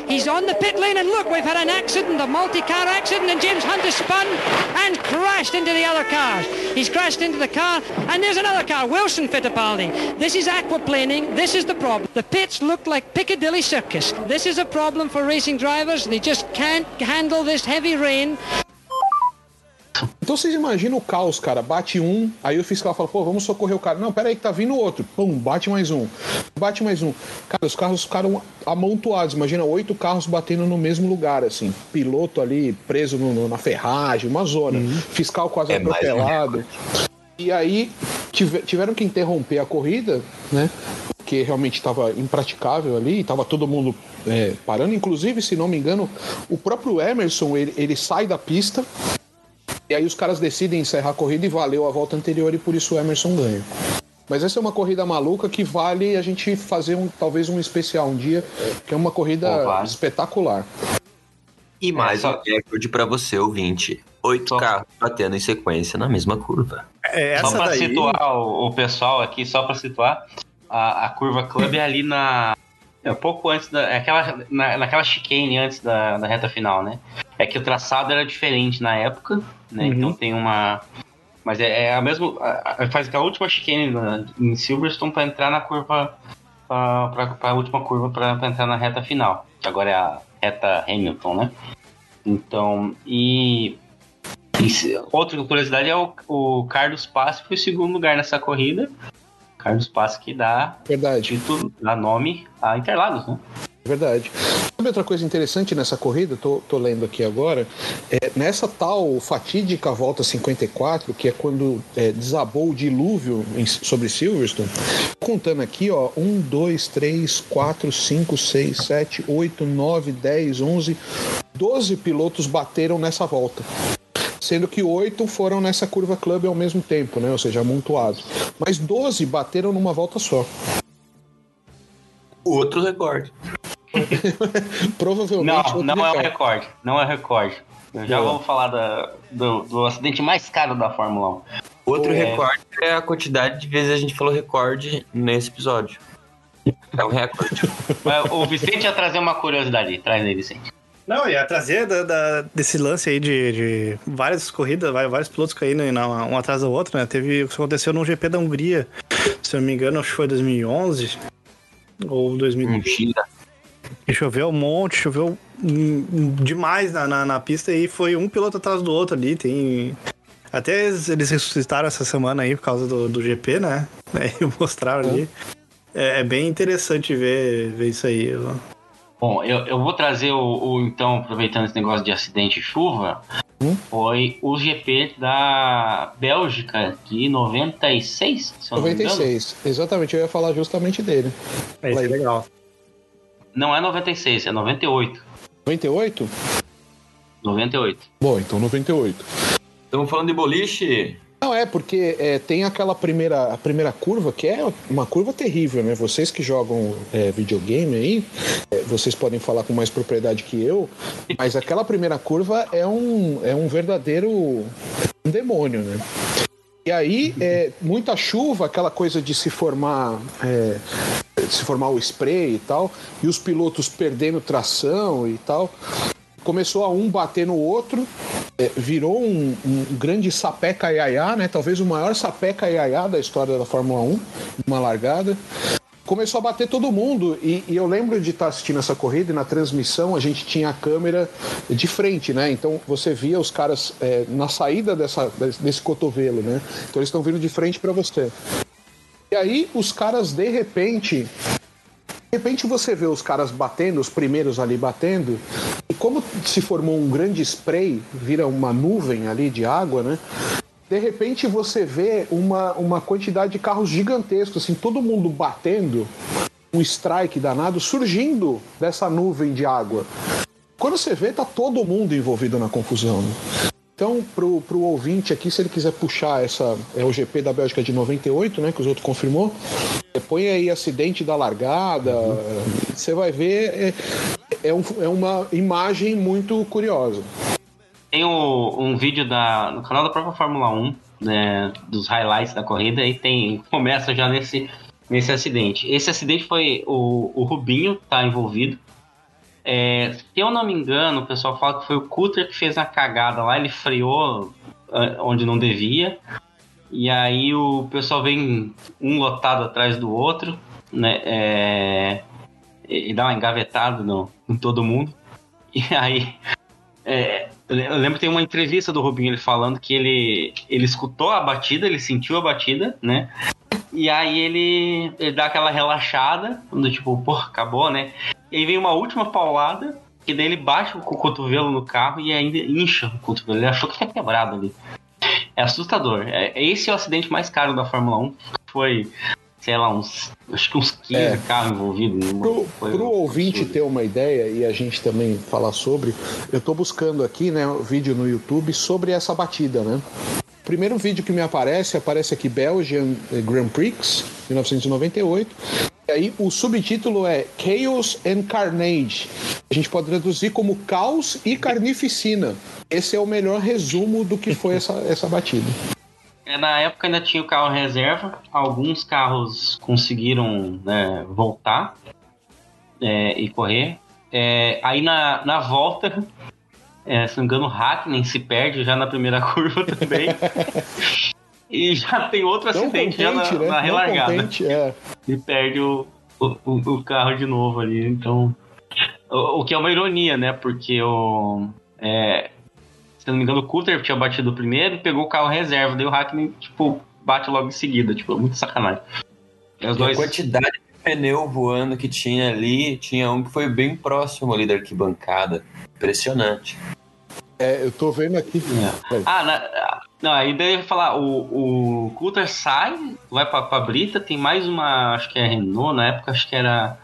He's on the pit lane, and look, we've had an accident, a multi-car accident, and James Hunt has spun and crashed into the other cars. He's crashed into the car, and there's another car, Wilson Fittipaldi. This is aquaplaning. This is the problem. The pits look like Piccadilly Circus. This is a problem for racing drivers. They just can't handle this heavy rain. Então vocês imaginam o caos, cara. Bate um, aí o fiscal fala, pô, vamos socorrer o cara. Não, pera aí que tá vindo outro. Pum, bate mais um. Bate mais um. Cara, os carros ficaram amontoados. Imagina oito carros batendo no mesmo lugar, assim. Piloto ali preso no- no- na ferragem, uma zona. Fiscal quase É atropelado. E aí tive- tiveram que interromper a corrida, né? Porque realmente estava impraticável ali, estava todo mundo é, parando. Inclusive, se não me engano, o próprio Emerson ele, ele sai da pista e aí os caras decidem encerrar a corrida e valeu a volta anterior e por isso o Emerson ganha. Mas essa é uma corrida maluca que vale a gente fazer um, talvez um especial um dia, que é uma corrida vale. espetacular. E mais só- um recorde pra você, ouvinte. Oito Só- carros batendo em sequência na mesma curva. É, Só pra daí. situar o, o pessoal aqui, só pra situar, a, a curva Club é ali na. É um pouco antes da. É aquela, na, naquela chicane antes da, da reta final, né? É que o traçado era diferente na época, né? Então tem uma. Mas é, é a mesma. a- a- Faz aquela última chicane na- em Silverstone pra entrar na curva. Pra, pra, pra última curva pra, pra entrar na reta final. Que agora é a reta Hamilton, né? Então, e. e outra curiosidade é o, o Carlos Pass foi o segundo lugar nessa corrida. Carlos Pass que dá Verdade. título, dá nome a Interlagos, né? Verdade. Sabe outra coisa interessante nessa corrida? Tô, tô lendo aqui agora. É, nessa tal fatídica volta 54, que é quando é, desabou o dilúvio em- sobre Silverstone, contando aqui, ó, 1, 2, 3, 4, 5, 6, 7, 8, 9, 10, 11, 12 pilotos bateram nessa volta. Sendo que oito foram nessa curva club ao mesmo tempo, né? Ou seja, amontoados. Mas 12 bateram numa volta só. Outro recorde. Provavelmente. Não, outro não é o recorde. recorde. Não é o recorde. Eu já vou falar da- do, do acidente mais caro da Fórmula 1. Outro É. recorde é a quantidade de vezes a gente falou recorde nesse episódio. É um recorde. O Vicente ia trazer uma curiosidade. Traz aí, Vicente. Não, ia trazer da- da- desse lance aí de, de várias corridas, vários pilotos caindo um atrás do outro, né? Teve o que aconteceu no GP da Hungria, se eu não me engano, acho que foi 2011 ou 2000. Um China. E choveu um monte, choveu hum, demais na, na, na pista e foi um piloto atrás do outro ali. Tem. Até eles eles ressuscitaram essa semana aí por causa do, do GP, né? Aí mostraram ali. É, é bem interessante ver, ver isso aí. Bom, eu, eu vou trazer o, o, então, aproveitando esse negócio de acidente e chuva, foi o GP da Bélgica de 96, se eu não me engano. 96. Exatamente, eu ia falar justamente dele. É isso é legal. Não é 96, é 98. 98? 98. Bom, então 98. Estamos falando de boliche? Não, é porque é, tem aquela primeira, a primeira curva que é uma curva terrível, né? Vocês que jogam é, videogame aí, é, vocês podem falar com mais propriedade que eu, mas aquela primeira curva é um, é um verdadeiro demônio, né? E aí, é, muita chuva, aquela coisa de se formar, é, se formar o spray e tal, e os pilotos perdendo tração e tal. Começou a um bater no outro, é, virou um, um grande sapé caiaiá, né? Talvez o maior sapé caiaiá da história da Fórmula 1, uma largada. Começou a bater todo mundo, e, e eu lembro de estar assistindo essa corrida e na transmissão a gente tinha a câmera de frente, né? Então você via os caras é, na saída dessa, desse cotovelo, né? Então eles estão vindo de frente para você. E aí os caras de repente de repente você vê os caras batendo, os primeiros ali batendo, e como se formou um grande spray, vira uma nuvem ali de água, né? De repente você vê uma, uma quantidade de carros gigantescos, assim, todo mundo batendo, um strike danado surgindo dessa nuvem de água. Quando você vê, tá todo mundo envolvido na confusão. Né? Então, pro, pro ouvinte aqui, se ele quiser puxar essa. É o GP da Bélgica de 98, né? Que os outros confirmou. Você põe aí acidente da largada. Você vai ver. É, é, um- é uma imagem muito curiosa. Tem o- um vídeo da, no canal da própria Fórmula 1, né, dos highlights da corrida, e tem. Começa já nesse, nesse acidente. Esse acidente foi. O, o Rubinho tá envolvido. É, se eu não me engano, o pessoal fala que foi o Cutter que fez a cagada lá, ele freou ah, onde não devia. E aí o pessoal vem um lotado atrás do outro, né? é, e dá uma engavetada no, em todo mundo. E aí. é, eu lembro que tem uma entrevista do Rubinho ele falando que ele, ele escutou a batida, ele sentiu a batida, né? E aí ele, ele dá aquela relaxada, do tipo, pô, acabou, né? E aí vem uma última paulada, que daí ele bate com o cotovelo no carro e ainda incha o cotovelo. Ele achou que tinha quebrado ali. É assustador. É, esse é o acidente mais caro da Fórmula 1. Foi, sei lá, uns. Acho que uns 15 É. carros envolvidos. Pro, Foi pro um ouvinte ter uma ideia e a gente também falar sobre, eu tô buscando aqui, né, um vídeo no YouTube sobre essa batida, né? Primeiro vídeo que me aparece, aparece aqui Belgian Grand Prix, 1998. E aí o subtítulo é Chaos and Carnage. A gente pode traduzir como caos e carnificina. Esse é o melhor resumo do que foi essa, essa batida. É, na época ainda tinha o carro reserva. Alguns carros conseguiram né, voltar é, e correr. É, aí na, na volta, é, se não me engano, o Hackney se perde já na primeira curva também. e já tem outro Tão acidente já na, né? na relargada. contente, é. E perde o, o, o- carro de novo ali. Então. O, o que é uma ironia, né? Porque o. é, se não me engano, o Coulter tinha batido o primeiro e pegou o carro reserva. Daí o Hackney, tipo, bate logo em seguida. Tipo, muito sacanagem. E os E a dois. quantidade de pneu voando que tinha ali, tinha um que foi bem próximo ali da arquibancada. Impressionante. É, eu tô vendo aqui. É. Ah, na- não, aí daí eu ia falar, o, o Coulter sai, vai pra, pra Brita, tem mais uma, acho que é Renault, na época acho que era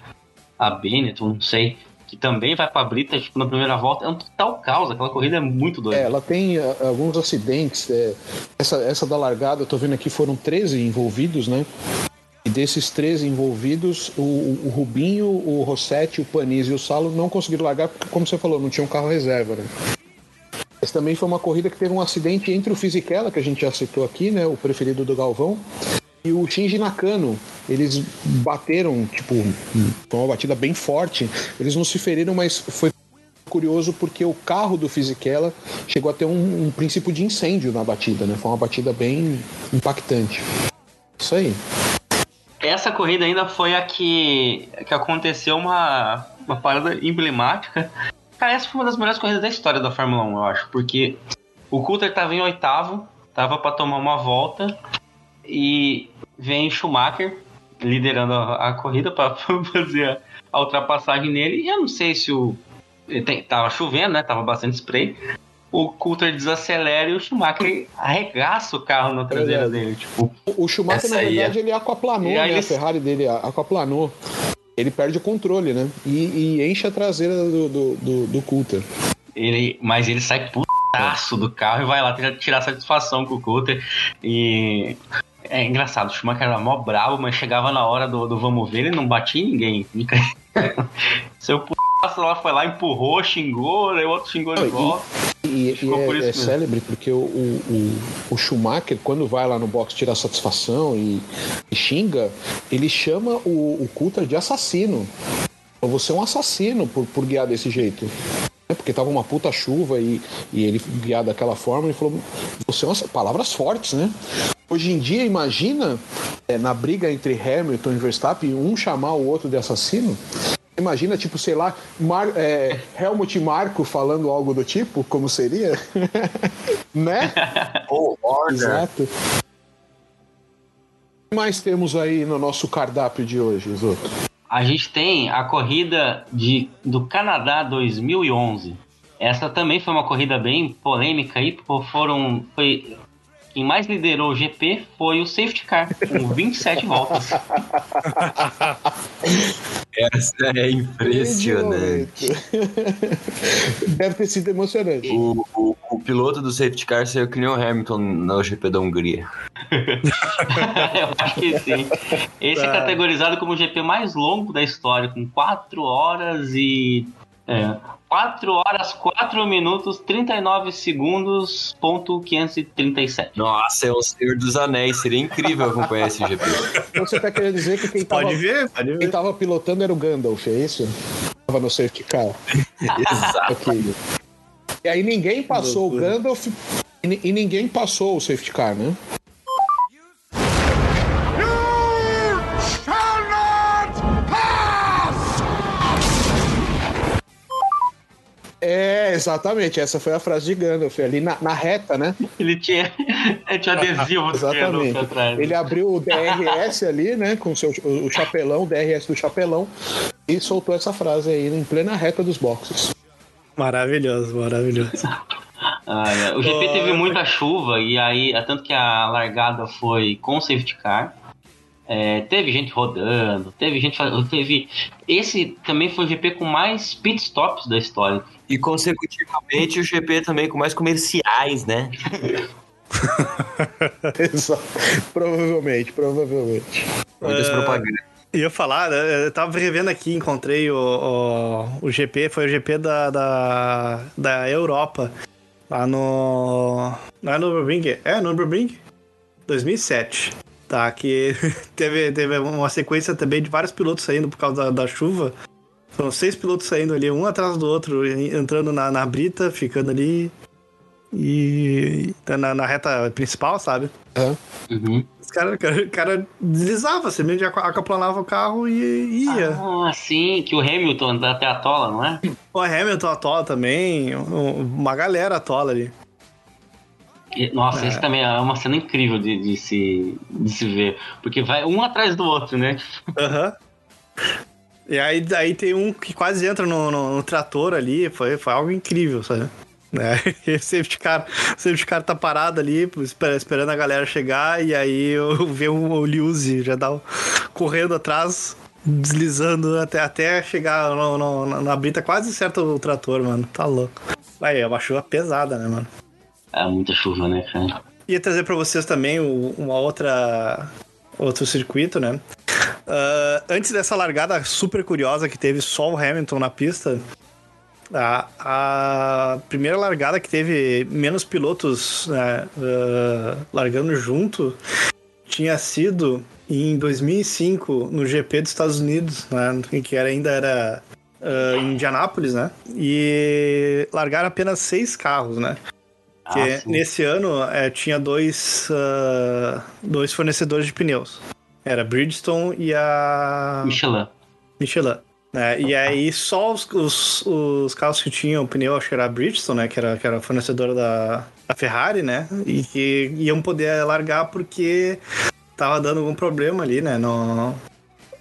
a Benetton, não sei, que também vai pra Brita, tipo, na primeira volta, é um total caos, aquela corrida é muito doida. É, ela tem ah, alguns acidentes. é, essa, essa da largada, eu tô vendo aqui, foram 13 envolvidos, né? E desses 13 envolvidos, o, o Rubinho, o Rossetti, o Panizzi e o Salo não conseguiram largar, porque, como você falou, não tinha um carro reserva, né? Mas também foi uma corrida que teve um acidente entre o Fisichella, que a gente já citou aqui, né? O preferido do Galvão, e o Shinji Nakano. Eles bateram, tipo, foi uma batida bem forte. Eles não se feriram, mas foi curioso porque o carro do Fisichella chegou a ter um, um princípio de incêndio na batida, né? Foi uma batida bem impactante. Isso aí. Essa corrida ainda foi a que, que aconteceu uma, uma parada emblemática. Cara, essa foi uma das melhores corridas da história da Fórmula 1, eu acho. Porque o Coulter tava em oitavo, tava para tomar uma volta e vem Schumacher liderando a, a corrida para fazer a, a ultrapassagem nele. E eu não sei se o. tem- Tava chovendo, né? Tava bastante spray. O Coulter desacelera e o Schumacher arregaça o carro na traseira dele. Tipo, O Schumacher, Essa na aí verdade, ele aquaplanou, né? A Ferrari dele aquaplanou. Ele perde o controle, né? E, e enche a traseira do, do, do, do Coulter. Ele, mas ele sai putaço do carro e vai lá tirar, satisfação com o Coulter. E é engraçado, o Schumacher era mó bravo, mas chegava na hora do, do vamos ver, ele não batia em ninguém. Seu putaço lá foi lá, empurrou, xingou, aí o outro xingou de volta. E, e é, é célebre porque o, o, o, Schumacher, quando vai lá no box tirar satisfação e, e xinga, ele chama o, o Coulter de assassino. Falou, Você é um assassino por, por guiar desse jeito. É, Porque tava uma puta chuva e, e ele guiar daquela forma, ele falou: Você é um ass-" Palavras fortes, né? Hoje em dia, imagina é, na briga entre Hamilton e Verstappen, um chamar o outro de assassino. Imagina, tipo, sei lá, Mar é, Helmut Marko falando algo do tipo, como seria? né? Oh, order. Exato. O que mais temos aí no nosso cardápio de hoje, Zoto? A gente tem a corrida de, do Canadá 2011. Essa também foi uma corrida bem polêmica aí, porque foram. Foi, quem mais liderou o GP foi o safety car, com 27 voltas. Essa é impressionante. Deve ter sido emocionante. O, o, o piloto do safety car saiu que nem o Hamilton no GP da Hungria. Eu acho que sim. Esse é categorizado como o GP mais longo da história, com 4 horas e. É, 4 horas, 4 minutos, 39 segundos, ponto 537. Nossa, é o Senhor dos Anéis. Seria incrível acompanhar esse GP. Então você tá querendo dizer que quem tava, Pode ver, pode quem ver. tava pilotando era o Gandalf, é isso? Tava no safety car. Exato. Ok. E aí ninguém passou o Gandalf e, e ninguém passou o safety car, né? É, exatamente. Essa foi a frase de Gandalf ali na, na reta, né? Ele tinha, ele tinha adesivo do. Gandalf atrás. Ele abriu o DRS ali, né? Com seu, o, o chapelão, o DRS do chapelão, e soltou essa frase aí em plena reta dos boxes. Maravilhoso, maravilhoso. Ah, é. O GP teve muita chuva e aí, tanto que a largada foi com safety car. É, teve gente rodando, teve gente fazendo. Teve. Esse também foi o GP com mais pit stops da história. E consecutivamente o GP também com mais comerciais, né? Provavelmente, provavelmente. Muitas propagandas. Ia falar, né, eu tava revendo aqui, encontrei o, o, o GP, foi o GP da, da, da Europa, lá no. Não é no Nürburgring? É, no Nürburgring? 2007. Tá, que teve, teve uma sequência também de vários pilotos saindo por causa da, da chuva. Foram seis pilotos saindo ali, um atrás do outro, entrando na, na brita, ficando ali. E. na, na reta principal, sabe? Hã? Uhum. Os caras cara, cara deslizava, você mesmo aca- aquaplanava o carro e ia. Ah, sim, que o Hamilton dá até a tola, não é? O Hamilton atola também, um- uma galera atola ali. Nossa, esse também é uma cena incrível de, de se, de se ver. Porque vai um atrás do outro, né? Aham. E aí, aí tem um que quase entra no, no- no trator ali, foi, foi algo incrível, sabe? Né? E o safety car, o safety car tá parado ali, esper- esperando a galera chegar, e aí eu vê o, Liuzzi já dá correndo atrás, deslizando até, até chegar no, no- na, na brita, quase acerta o trator, mano. Tá louco. Aí, é uma chuva pesada, né, mano? É muita chuva, né, cara? Ia trazer pra vocês também uma outra outro circuito, né? Ah, antes dessa largada super curiosa que teve só o Hamilton na pista, a, a primeira largada que teve menos pilotos né, ah, largando junto tinha sido em 2005 no GP dos Estados Unidos, né? em Que era, ainda era ah, em Indianápolis, né? E largaram apenas seis carros, né? Porque Ah, nesse ano eh, tinha dois, ah, dois fornecedores de pneus. Era a Bridgestone e a Michelin. Michelin. né? E aí só os, os, os carros que tinham pneu, acho que era a Bridgestone, né? Que era, que era a fornecedora da, da Ferrari, né? E que iam poder largar porque tava dando algum problema ali, né? No, É,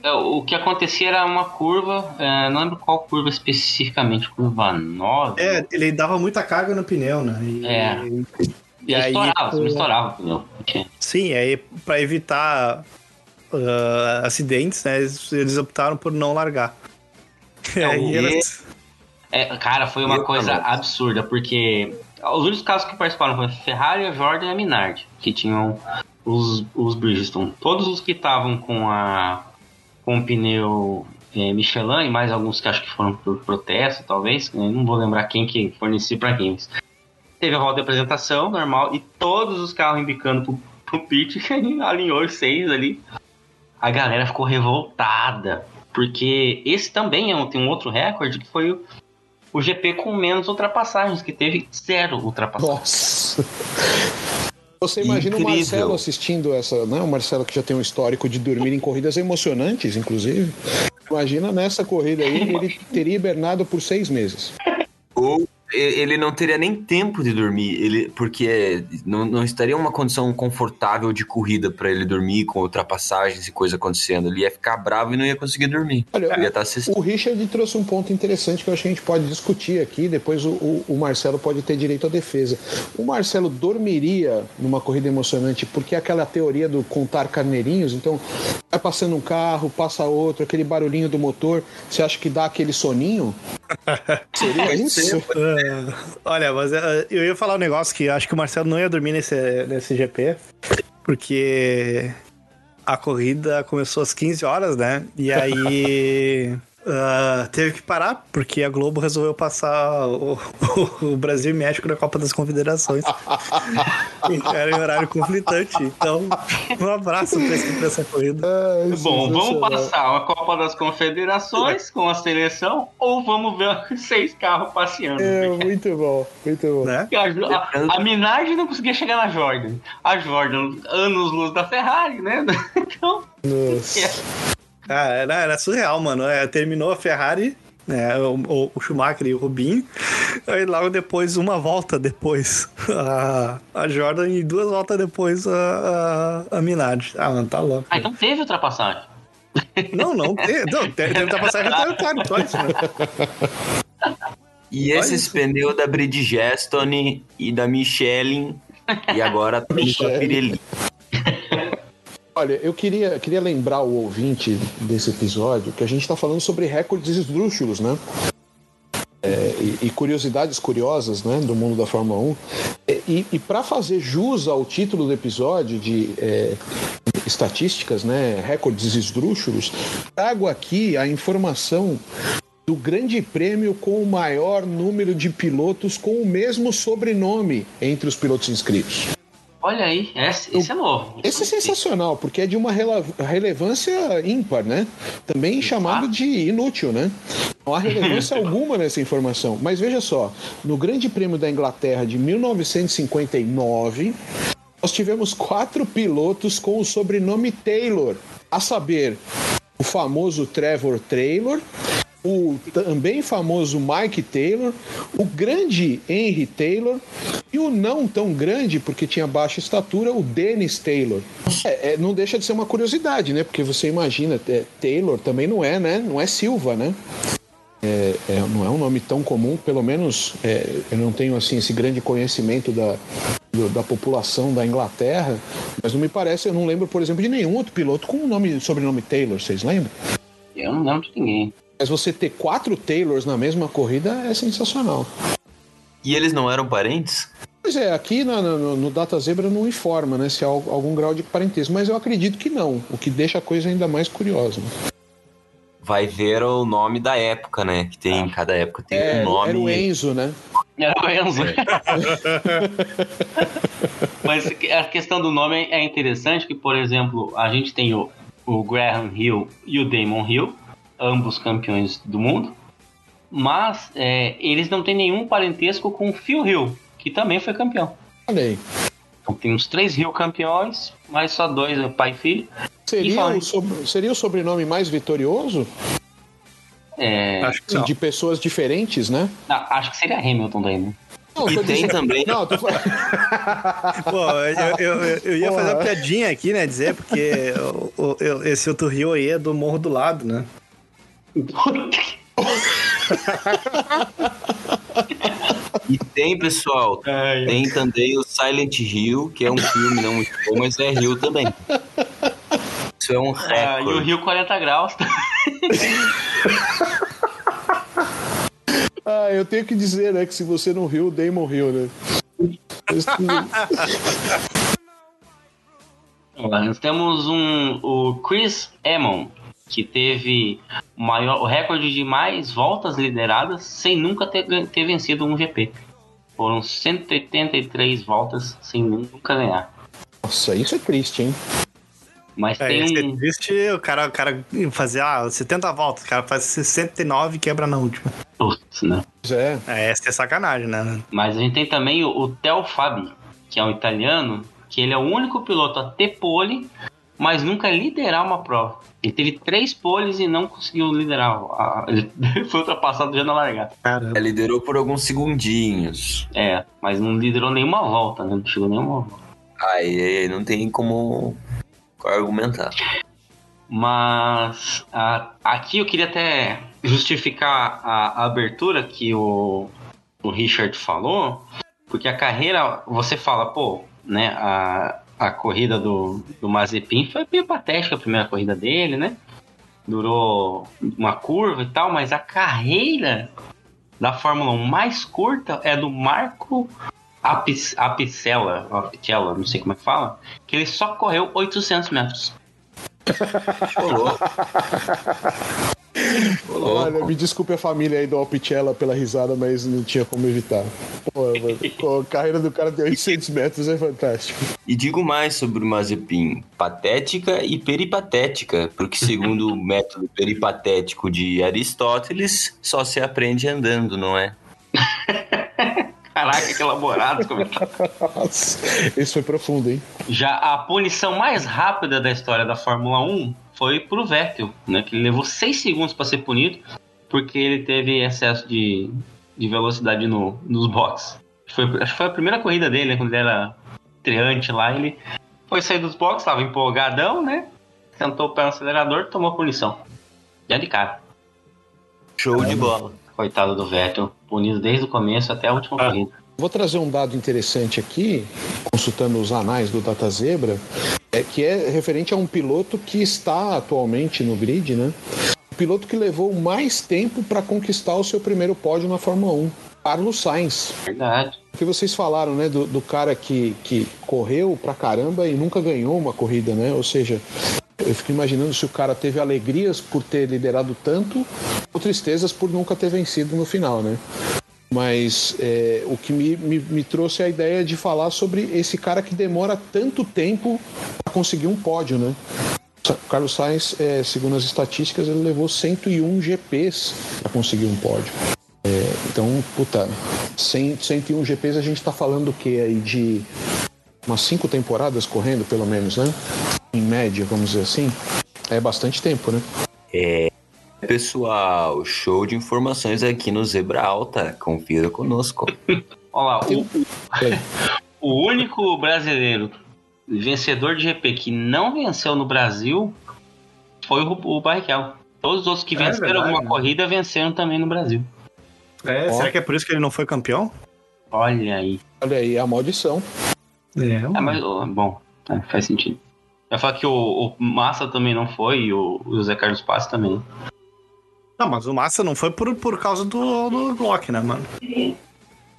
O que acontecia era uma curva, é, não lembro qual curva especificamente, curva 9. É, ele dava muita carga no pneu, né? E, É. e e aí, estourava, não estourava o pneu. Sim, aí pra evitar ah, acidentes, né? Eles, optaram por não largar. É, Aí elas- É, cara, foi uma Meu coisa absurda, porque os únicos carros que participaram foram a Ferrari, a Jordan e a Minardi, que tinham os, os Bridgestone. Todos os que estavam com a com o pneu é, Michelin, e mais alguns que acho que foram por protesto, talvez, não vou lembrar quem que fornecia para quem. Teve a volta de apresentação normal e todos os carros embicando pro, pro pit, alinhou os seis ali. A galera ficou revoltada, porque esse também é um, tem um outro recorde que foi o, o GP com menos ultrapassagens, que teve zero ultrapassagens. Nossa. Você imagina o Incrível. Marcelo assistindo essa, né? O Marcelo que já tem um histórico de dormir em corridas emocionantes, inclusive. Imagina nessa corrida aí, ele teria hibernado por seis meses. Ou ele não teria nem tempo de dormir, ele, porque não, não estaria uma condição confortável de corrida pra ele dormir com ultrapassagens e coisa acontecendo. Ele ia ficar bravo e não ia conseguir dormir. Olha, Ele ia estar assistindo. O Richard trouxe um ponto interessante que eu acho que a gente pode discutir aqui, depois o, o- o Marcelo pode ter direito à defesa. O Marcelo dormiria numa corrida emocionante porque é aquela teoria do contar carneirinhos, então vai passando um carro, passa outro, aquele barulhinho do motor, você acha que dá aquele soninho? Seria isso? Ah, olha, mas ah, eu ia falar um negócio que acho que o Marcelo não ia dormir nesse, nesse GP, porque a corrida começou às 15 horas, né? E aí ah, teve que parar, porque a Globo resolveu passar o, o Brasil e México na Copa das Confederações. Era em horário conflitante. Então, um abraço pra esse- pra essa corrida. Ai, Bom, vamos passar a Copa das Confederações com a seleção ou vamos ver seis carros passeando? É, muito bom, muito bom. Né? A, a, a Minardi não conseguia chegar na Jordan. A Jordan, anos luz da Ferrari, né? Então, Nossa. Ah, era, era surreal, mano. É, terminou a Ferrari, né, o, o- Schumacher e o Rubinho. Aí logo depois, uma volta depois, a, a Jordan e duas voltas depois a, a, a Minardi. Ah, mano, tá louco. ah, então teve ultrapassagem. Não, não, tem, não deve estar passando retardatário, twice, né? E Olha esses isso. pneus da Bridgestone e da Michelin, e agora tá indo pra Michelin. Pirelli. Olha, eu queria, queria lembrar o ouvinte desse episódio que a gente está falando sobre recordes esdrúxulos, né? É, e, e curiosidades curiosas né, do mundo da Fórmula 1. É, E, e para fazer jus ao título do episódio de é, estatísticas, né, recordes esdrúxulos, trago aqui a informação do grande prêmio com o maior número de pilotos com o mesmo sobrenome entre os pilotos inscritos. Olha aí, esse, esse é novo. Esse é sensacional, porque é de uma relevância ímpar, né? Também chamado de inútil, né? Não há relevância alguma nessa informação. Mas veja só, no Grande Prêmio da Inglaterra de 1959, nós tivemos quatro pilotos com o sobrenome Taylor, a saber, o famoso Trevor Taylor, o também famoso Mike Taylor, o grande Henry Taylor e o não tão grande, porque tinha baixa estatura, o Dennis Taylor. É, é, não deixa de ser uma curiosidade, né? Porque você imagina, é, Taylor também não é, né? Não é Silva, né? É, é, não é um nome tão comum, pelo menos é, eu não tenho assim esse grande conhecimento da, da população da Inglaterra, mas não me parece, eu não lembro, por exemplo, de nenhum outro piloto com o nome, sobrenome Taylor, vocês lembram? Eu não lembro de ninguém. Mas você ter quatro Taylors na mesma corrida é sensacional. E eles não eram parentes? Pois é, aqui na- no, no Data Zebra não informa né, se há al- algum grau de parentesco, mas eu acredito que não, o que deixa a coisa ainda mais curiosa. né? Vai ver o nome da época, né? Que tem, cada época tem É, um nome. Era o Enzo, né? Era o Enzo. Mas a questão do nome é interessante, que, por exemplo, a gente tem o, o Graham Hill e o Damon Hill, ambos campeões do mundo. Mas é, eles não têm nenhum parentesco com o Phil Hill, que também foi campeão. Olha aí. Então tem uns três Hill campeões, mas só dois, é pai e filho. E Seria fala- o, sob- seria o sobrenome mais vitorioso? É, Acho que não. de pessoas diferentes, né? ah, acho que seria Hamilton daí, né? Não, E tô tem dizendo- também- Não, tô falando. Pô, eu, eu, eu- ia fazer uma piadinha aqui, né? Dizer, porque eu- esse outro rio aí é do morro do lado, né? E tem, pessoal, tem também o Silent Hill, que é um filme não muito bom, mas é Rio também. Isso é um Ah, e o recorde. Rio 40 graus. Ah, eu tenho que dizer, né, que se você não riu, o Damon riu, né? Nós temos um, o Chris Amon, que teve o maior, o recorde de mais voltas lideradas sem nunca ter, ter vencido um GP. Foram 183 voltas sem nunca ganhar. Nossa, isso é triste, hein? Mas É, tem é triste, o cara, o cara fazer ah, 70 voltas, o cara faz 69 e quebra na última. Putz, né? É. É, essa é sacanagem, né? Mas a gente tem também o, o Theo Fabi, que é um italiano, que ele é o único piloto a ter pole, mas nunca liderar uma prova. Ele teve três poles e não conseguiu liderar. a- Ele foi ultrapassado já na largada. Caramba. É, liderou por alguns segundinhos. É, mas não liderou nenhuma volta, né? Não chegou nenhuma volta. Aí, não tem como argumentar. Mas ah, aqui eu queria até justificar a, a abertura que o, o Richard falou, porque a carreira, você fala, pô, né, a, a corrida do, do Mazepin foi meio patética a primeira corrida dele, né? Durou uma curva e tal, mas a carreira da Fórmula 1 mais curta é do Marco Apis, Apicella, Apicella, não sei como é que fala, que ele só correu 800 metros. Olha, me desculpe a família aí do Alpicella pela risada, mas não tinha como evitar. Pô, mano, a carreira do cara de 800 metros é fantástico. E digo mais sobre o Mazepin: patética e peripatética, porque segundo o método peripatético de Aristóteles, só se aprende andando, não é? Caraca, que elaborado esse comentário. Nossa, esse foi profundo, hein? Já a punição mais rápida da história da Fórmula 1 foi pro Vettel, né? Que ele levou 6 segundos para ser punido porque ele teve excesso de, de velocidade no, nos boxes. Foi, acho que foi a primeira corrida dele, né, quando ele era estreante lá. Ele foi sair dos boxes, tava empolgadão, né? Sentou o pé no acelerador, tomou a punição. Já de cara. Show de bola. Coitado do Vettel, punido desde o começo até a última corrida. Vou trazer um dado interessante aqui, consultando os anais do Data Zebra, é, que é referente a um piloto que está atualmente no grid, né? O piloto que levou mais tempo para conquistar o seu primeiro pódio na Fórmula 1, Carlos Sainz. Verdade. O que vocês falaram, né, do, do cara que, que correu pra caramba e nunca ganhou uma corrida, né? Ou seja, eu fico imaginando se o cara teve alegrias por ter liderado tanto ou tristezas por nunca ter vencido no final, né? Mas é, o que me, me, me trouxe a ideia de falar sobre esse cara que demora tanto tempo para conseguir um pódio, né? Carlos Sainz, é, segundo as estatísticas, ele levou 101 GPs para conseguir um pódio. É, então, puta, 100, 101 GPs a gente tá falando o quê aí de umas cinco temporadas correndo, pelo menos, né? Em média, vamos dizer assim. É bastante tempo, né? Pessoal, show de informações aqui no Zebra Alta. Confira conosco. Olha lá, o, É, O único brasileiro vencedor de GP que não venceu no Brasil foi o, o Barrichello. Todos os outros que É venceram verdade, alguma né? corrida venceram também no Brasil. É, Ó. será que é por isso que ele não foi campeão? Olha aí. olha aí, a maldição. É, Ah, mas, bom, é, faz sentido. Eu ia falar que o, o Massa também não foi e o, o José Carlos Paz também. Não, mas o Massa não foi por, por causa do, do Glock, né, mano? E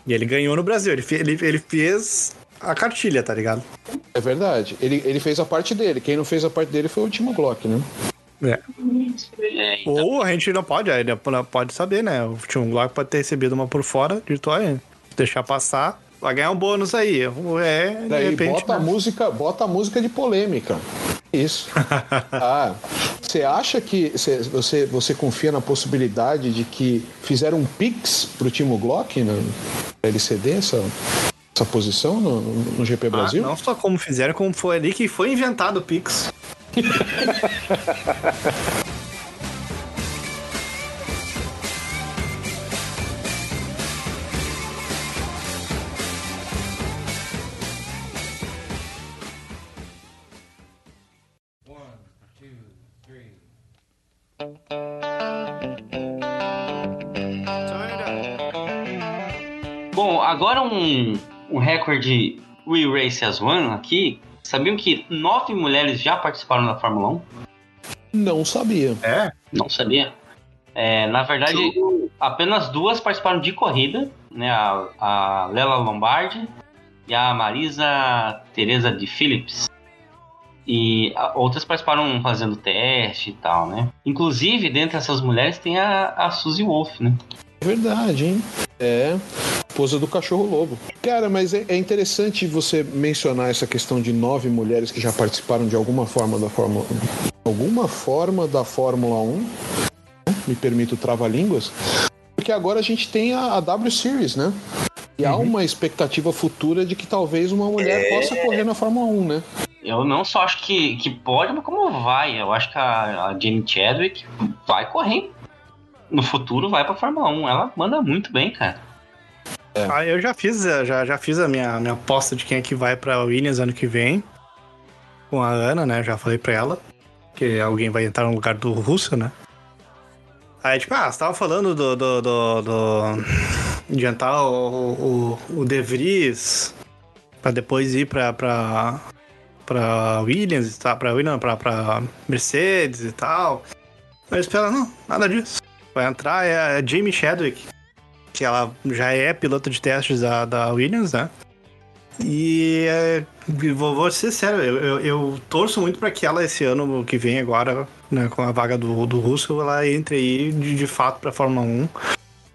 ele ganhou no Brasil. Ele, ele, ele fez a cartilha, tá ligado? É verdade. Ele, ele fez a parte dele. Quem não fez a parte dele foi o Timo Glock, né? É. É, então, Ou a gente não pode, ainda pode saber, né? O Tim Glock pode ter recebido uma por fora, de olha, deixar passar, vai ganhar um bônus aí. É, de Daí repente. bota, a né? música, bota a música de polêmica. Isso. ah, Você acha que você, você, você confia na possibilidade de que fizeram um pix pro Timo Glock na LCD essa, essa posição no, no- GP Ah, Brasil? não só como fizeram, como foi ali que foi inventado o Pix. Bom, agora um, um recorde We Race as One aqui. Sabiam que nove mulheres já participaram da Fórmula 1? Não sabia. É? Não sabia. É, na verdade, apenas duas participaram de corrida, né? A, a Lela Lombardi e a Marisa Teresa de Phillips. E outras participaram fazendo teste e tal, né? Inclusive, dentre essas mulheres tem a, a Suzy Wolf, né? É verdade, hein? É. Esposa do cachorro lobo. Cara, mas é, é interessante você mencionar essa questão de nove mulheres que já participaram de alguma forma da Fórmula alguma forma da Fórmula 1. né? Me permito trava-línguas. Porque agora a gente tem a, a W Series, né? E há uma expectativa futura de que talvez uma mulher possa correr na Fórmula 1, né? Eu não só acho que, que pode, mas como vai. Eu acho que a, a Jamie Chadwick vai correr. No futuro vai pra Fórmula 1. Ela manda muito bem, cara. Ah, eu já fiz, eh, já, já fiz a minha, minha aposta de quem é que vai pra Williams ano que vem. Com a Ana, né? Já falei pra ela. Que alguém vai entrar no lugar do Russo, né? Aí, tipo, ah, você tava falando do. do, do, do- de entrar o, o, o De Vries pra depois ir pra. pra pra Williams tal, pra Williams, pra Mercedes e tal. Mas espera, não, nada disso. Vai entrar é a Jamie Chadwick, que ela já é piloto de testes da, da Williams, né? E é, vou, vou ser sério, eu, eu, eu torço muito para que ela, esse ano que vem agora, né, com a vaga do, do Russo, ela entre aí de, de fato pra Fórmula 1.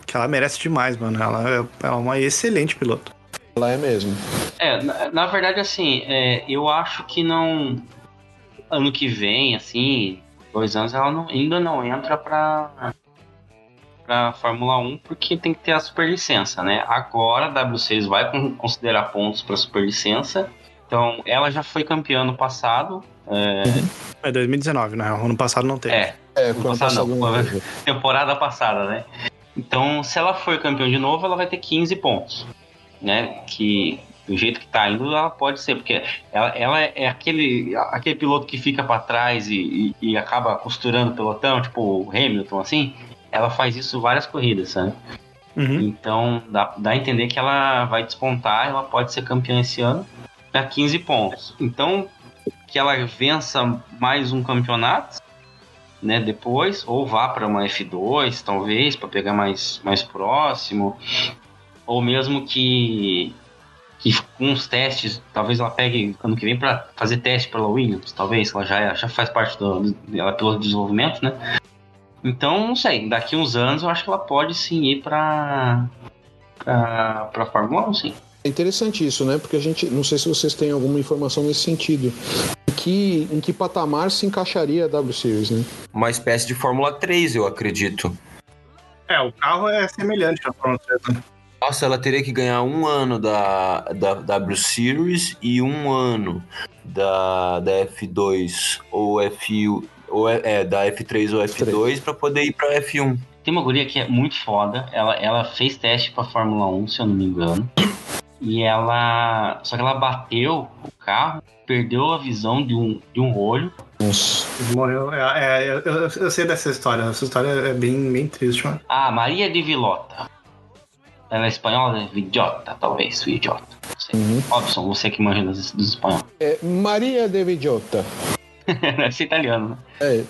Que ela merece demais, mano. Ela, é- ela é uma excelente piloto. Ela é mesmo. É, na, na verdade, assim, é, eu acho que não. Ano que vem, assim, dois anos, ela não- ainda não entra pra, pra Fórmula 1 porque tem que ter a superlicença, né? Agora a W6 vai con- considerar pontos pra superlicença. Então, ela já foi campeã no passado. É, É 2019, né? Ano passado não teve. é, É, Não quando passar passar não, temporada passada, né? Então, se ela for campeã de novo, ela vai ter 15 pontos, né? Que do jeito que tá indo, ela pode ser, porque ela, ela é aquele, aquele piloto que fica pra trás e, e- e acaba costurando o pelotão, tipo o Hamilton, assim. Ela faz isso várias corridas, sabe? Uhum. Então, dá, dá a entender que ela vai despontar, ela pode ser campeã esse ano, a 15 pontos. Então, que ela vença mais um campeonato, né, depois, ou vá para uma F2, talvez, para pegar mais, mais próximo, ou mesmo que, que com os testes, talvez ela pegue ano que vem para fazer teste pela Williams, talvez, ela já, já faz parte do, ela é de desenvolvimento, né? Então, não sei, daqui uns anos eu acho que ela pode sim ir para para Fórmula 1, sim. É interessante isso, né? Porque a gente, não sei se vocês têm alguma informação nesse sentido. Em que, em que patamar se encaixaria a W Series, né? Uma espécie de Fórmula 3, eu acredito. É, o carro é semelhante à Fórmula 3, né? Nossa, ela teria que ganhar um ano da, da W Series e um ano da, da F2 ou F ou é, é, da F3 ou F2 para poder ir para F1. Tem uma guria que é muito foda. Ela, ela fez teste pra Fórmula 1, se eu não me engano. E ela. Só que ela bateu o carro, perdeu a visão de um, de um olho. Nossa. Morreu. É, é, eu, eu- eu sei dessa história. Essa história é bem, bem triste, mano. Ah, Maria de Vilota. Ela é espanhola? Vidiota, talvez. Vidiota. Uhum. Robson, você que manja dos, dos espanhóis. É Maria de Villota. Deve ser italiano, né? É.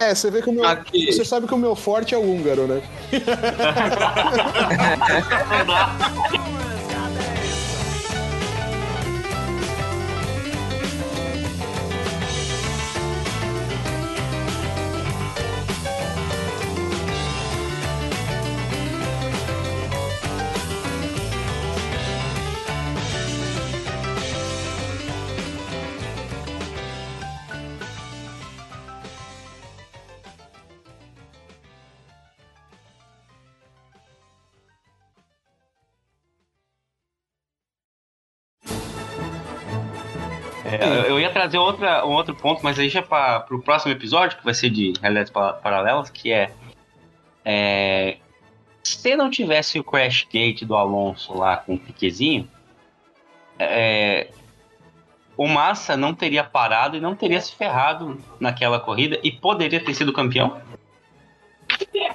é, você vê que o meu. Aqui. Você sabe que o meu forte é o húngaro, né? trazer outra, um outro ponto, mas aí já para o próximo episódio, que vai ser de realidades pa- paralelas, que é, é, se não tivesse o crash gate do Alonso lá com o Piquezinho, é, o Massa não teria parado e não teria se ferrado naquela corrida e poderia ter sido campeão?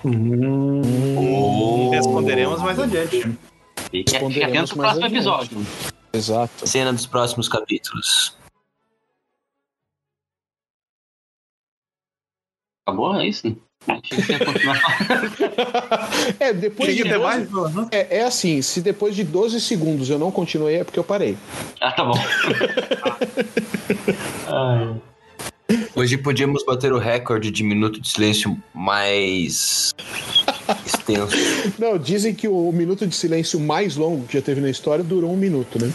Oh. Responderemos mais adiante. Fique, atento no mais próximo adiante. episódio. Exato. Cena dos próximos capítulos. Acabou? É isso? Achei que ia continuar. É, depois de que ter 12, mais? é, é assim, se depois de 12 segundos eu não continuei, é porque eu parei. ah, tá bom. Ai. Hoje podíamos bater o recorde de minuto de silêncio mais extenso. Não, dizem que o minuto de silêncio mais longo que já teve na história durou um minuto, né?